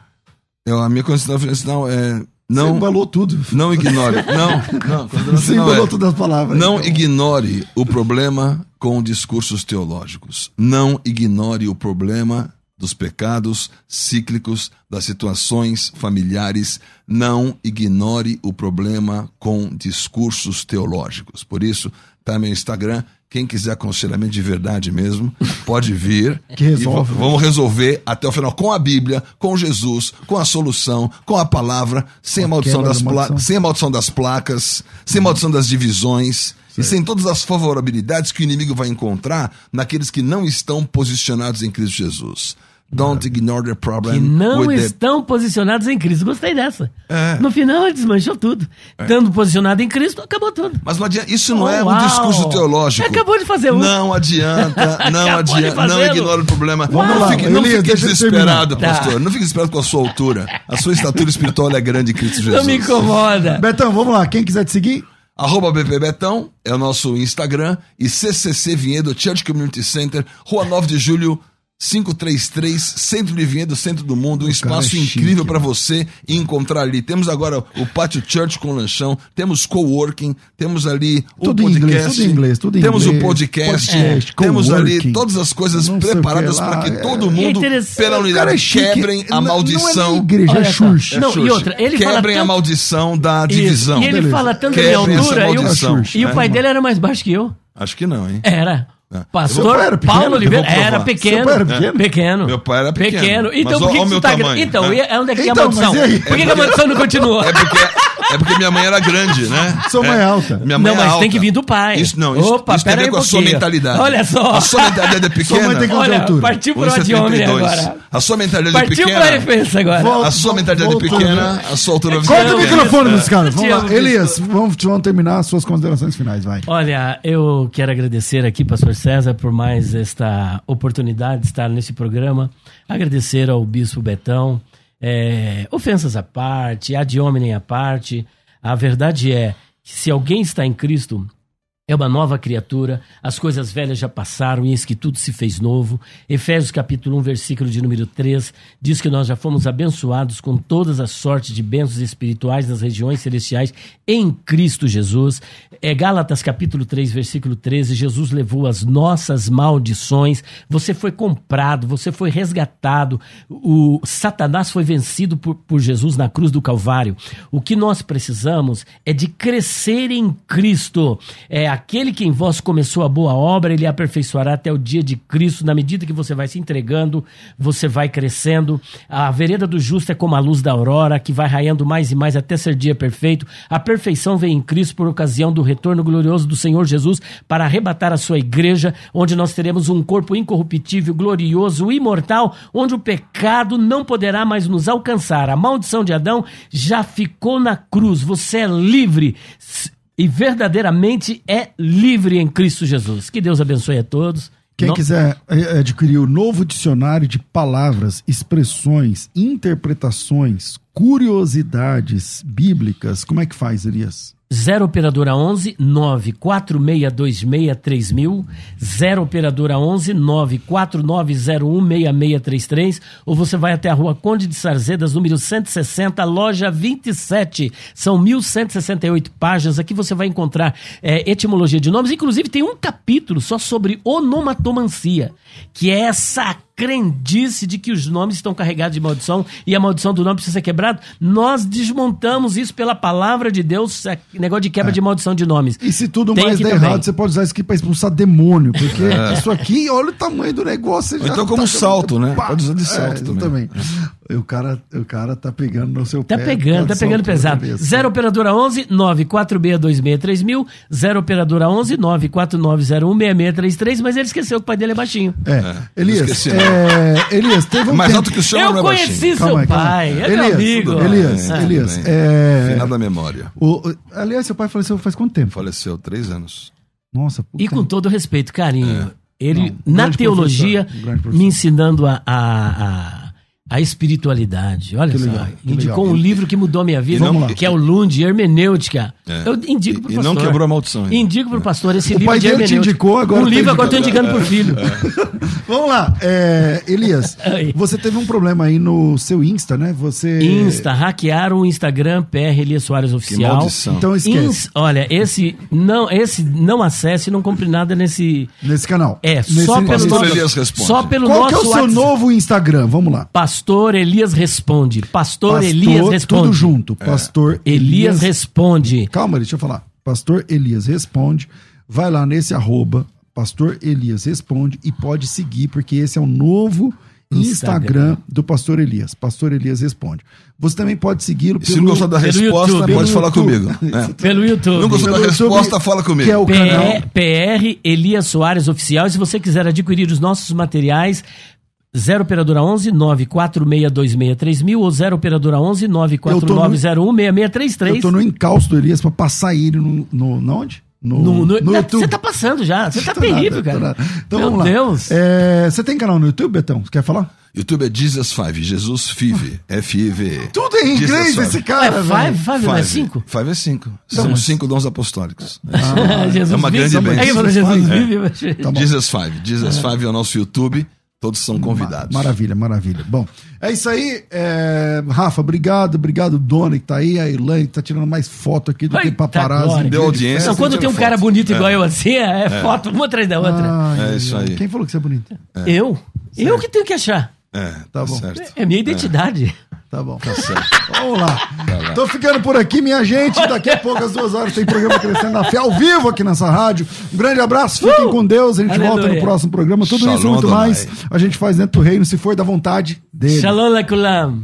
Eu, a minha consideração final é. Não, Você embalou tudo. não ignore. Não, não. Você final embalou é, todas as palavras. Não Então, ignore o problema com discursos teológicos. Não ignore o problema dos pecados cíclicos, das situações familiares. Não ignore o problema com discursos teológicos. Por isso, tá meu Instagram. Quem quiser aconselhamento de verdade mesmo, pode vir. Que resolve. V- vamos resolver até o final com a Bíblia, com Jesus, com a solução, com a palavra, sem a maldição das da maldição. sem a maldição das placas, sem a maldição das divisões e sem todas as favorabilidades que o inimigo vai encontrar naqueles que não estão posicionados em Cristo Jesus. Don't ignore the problem. Que não with the- estão posicionados em Cristo. Gostei dessa. É. No final, ele desmanchou tudo. Estando posicionado em Cristo, acabou tudo. Mas não adianta, isso não é um Uau. discurso teológico. Acabou de fazer um. Não adianta, não adianta, não ignore o problema. Vamos não lá, fique, não Elias, fique desesperado, terminar. pastor. Tá. Não fique desesperado com a sua altura. A sua estatura espiritual é grande em Cristo Jesus. Não me incomoda. Betão, vamos lá. Quem quiser te seguir, Arroba BP Betão é o nosso Instagram e CCC Vinhedo Church Community Center, Rua 9 de Julho, 533, Centro de Vinhedo, Centro do Mundo, um espaço é chique, incrível para você encontrar ali. Temos agora o Pátio Church com lanchão, temos coworking, temos ali Tudo o em podcast, inglês, tudo em inglês, tudo em temos inglês, o podcast, podcast, temos ali todas as coisas não o preparadas que para que é- todo é mundo, interessante. pela O unidade, é quebrem a maldição. Não é igreja, Olha é. Xuxa. Não, e outra, ele fala Quebrem a tanto- maldição da Isso. divisão. E ele Beleza. fala tanto Quebrem essa altura. E o, e o pai dele era mais baixo que eu. Acho que não, hein? Era. É. Seu Pastor era pequeno? Paulo Oliveira era pequeno. Era pequeno? Pequeno. Meu pai era pequeno. Então Mas por que, você tá gra- tamanho, Então, né? e onde é que tem Então, a maldição? Por que, que a maldição não continua? É porque, é porque minha mãe era grande, né? Sua mãe é alta. Minha mãe Não, é mas alta. tem que vir do pai. Isso não, isso, Opa, isso tem a ver aí com um a sua pouquinho. mentalidade. Olha só. A sua mentalidade é pequena. Sua mãe tem que- Olha, altura? partiu pro ad 1,72. hominem agora. A sua mentalidade é Partiu pequena. pra defesa agora. Volta. A sua mentalidade é pequena, a sua altura Corta o microfone dos caras. Vamos lá. Elias, vamos, vamos terminar as suas considerações finais, vai. Olha, eu quero agradecer aqui, Pastor César, por mais esta oportunidade de estar nesse programa. Agradecer ao Bispo Betão. É, ofensas à parte, ad hominem à parte. A verdade é que se alguém está em Cristo, é uma nova criatura, as coisas velhas já passaram e eis que tudo se fez novo. Efésios capítulo 1, versículo de número 3, diz que nós já fomos abençoados com todas as sortes de bênçãos espirituais nas regiões celestiais em Cristo Jesus. É Gálatas capítulo 3, versículo 13, Jesus levou as nossas maldições. Você foi comprado, você foi resgatado. O Satanás foi vencido por, por Jesus na cruz do Calvário. O que nós precisamos é de crescer em Cristo. É aquele que em vós começou a boa obra, ele aperfeiçoará até o dia de Cristo. Na medida que você vai se entregando, você vai crescendo. A vereda do justo é como a luz da aurora, que vai raiando mais e mais até ser dia perfeito. A perfeição vem em Cristo por ocasião do retorno glorioso do Senhor Jesus para arrebatar a sua igreja, onde nós teremos um corpo incorruptível, glorioso, imortal, onde o pecado não poderá mais nos alcançar. A maldição de Adão já ficou na cruz. Você é livre e verdadeiramente é livre em Cristo Jesus. Que Deus abençoe a todos. Quem quiser é, adquirir o novo dicionário de palavras, expressões, interpretações, curiosidades bíblicas, como é que faz, Elias? 0 operadora 11 946263000, 0 operadora 11 949016633, ou você vai até a rua Conde de Sarzedas, número 160, loja 27. São 1168 páginas. Aqui você vai encontrar é, etimologia de nomes, inclusive tem um capítulo só sobre onomatomancia, que é essa crendice de que os nomes estão carregados de maldição e a maldição do nome precisa ser quebrado. Nós desmontamos isso pela palavra de Deus, negócio de quebra de maldição de nomes. E se tudo Tem mais der também. errado, você pode usar isso aqui pra expulsar demônio, porque isso aqui, olha o tamanho do negócio. então como tá- salto, né? Pá! Pode usar de salto É, também. também. O cara, o cara tá pegando no seu Tá pé. pegando, tá pegando pesado. cabeça. 0 operadora 11 946263000, 0 operadora 11 949016633, mas ele esqueceu que o pai dele é baixinho. É. Elias, esqueci, é, Elias, teve um Mais tempo... alto que o senhor Eu não é conheci baixinho. seu Calma aí, calma pai, é meu Elias, amigo. Elias, Ah, Elias, é... Final da memória. O, o- aliás, seu pai faleceu faz quanto tempo? Faleceu três anos. Nossa, puta. E com todo respeito, carinho, ele, Não, na teologia, me ensinando a, a, a, a espiritualidade. Olha Que só, legal, indicou legal. um livro que mudou a minha vida, que é o Lund, Hermenêutica. É. Eu indico pro E- e pastor. não quebrou a maldição ainda. Indico pro pastor esse O livro pai de dele te indicou, agora Um tá livro, agora eu tô indicando. indicando pro filho. Vamos lá, é, Elias, você teve um problema aí no seu Insta, né? Você... Insta, hackearam o Instagram PR Elias Soares Que Oficial. maldição. Então esquece, Ins- olha, esse não, esse não acesse, não compre nada nesse. nesse canal. É, Nesse- só pelo Pastor nosso, Elias responde. só pelo Qual nosso que é o seu WhatsApp. novo Instagram? Vamos lá. Pastor Elias responde. Pastor, Pastor, Elias responde. Tudo junto. Pastor Elias responde. Calma, deixa eu falar. Pastor Elias responde. Vai lá nesse arroba, Pastor Elias responde e pode seguir, porque esse é o novo Instagram, Instagram. do Pastor Elias. Pastor Elias responde. Você também pode segui-lo E se não gostou da pelo resposta, YouTube. pode Pelo falar YouTube. comigo. É. Pelo YouTube. Não gostou da pelo YouTube, resposta, fala comigo. que é o canal. PR, PR Elias Soares Oficial. E se você quiser adquirir os nossos materiais, 0 operadora 11 946263000 ou 0 operadora 11 949016633. Eu tô no encalço do Elias pra passar ele no. no, na onde? No, No, no, no YouTube. Você tá passando já. Você tá Tô terrível, tô cara. nada. Então Meu vamos lá. Deus. É, você tem canal no YouTube, Betão? Você quer falar? YouTube é Jesus Five, Jesus Five, F-I-V-E. Tudo é em inglês Five. esse cara, É velho. five, five, não é cinco? Five é cinco. São cinco dons apostólicos. Jesus é uma vive. grande bênção. É que falou Jesus É. Tá bom. Jesus Five. Jesus Five é o nosso YouTube. Todos são convidados. Maravilha, maravilha. Bom, é isso aí. é, Rafa, obrigado, obrigado, Dona, que tá aí, a Elaine, que tá tirando mais foto aqui do Ai, que paparazzi. tá Deu de audiência. Não, quando tem um cara bonito igual É. eu assim, é, é foto uma atrás da outra. Ai, É isso aí. Quem falou que você é bonito? Eu? Eu que tenho que achar. É, Tá tá, bom. certo. É minha identidade. Tá bom. Tá certo. Vamos lá. Tô ficando por aqui, minha gente. Daqui a pouco, às duas horas, tem programa Crescendo na Fé ao vivo aqui nessa rádio. Um grande abraço, fiquem com Deus. A gente Aleluia. volta no próximo programa. Tudo isso e Shalom muito Adonai. mais a gente faz dentro do reino, se for da vontade dele. Shalom Lekulam.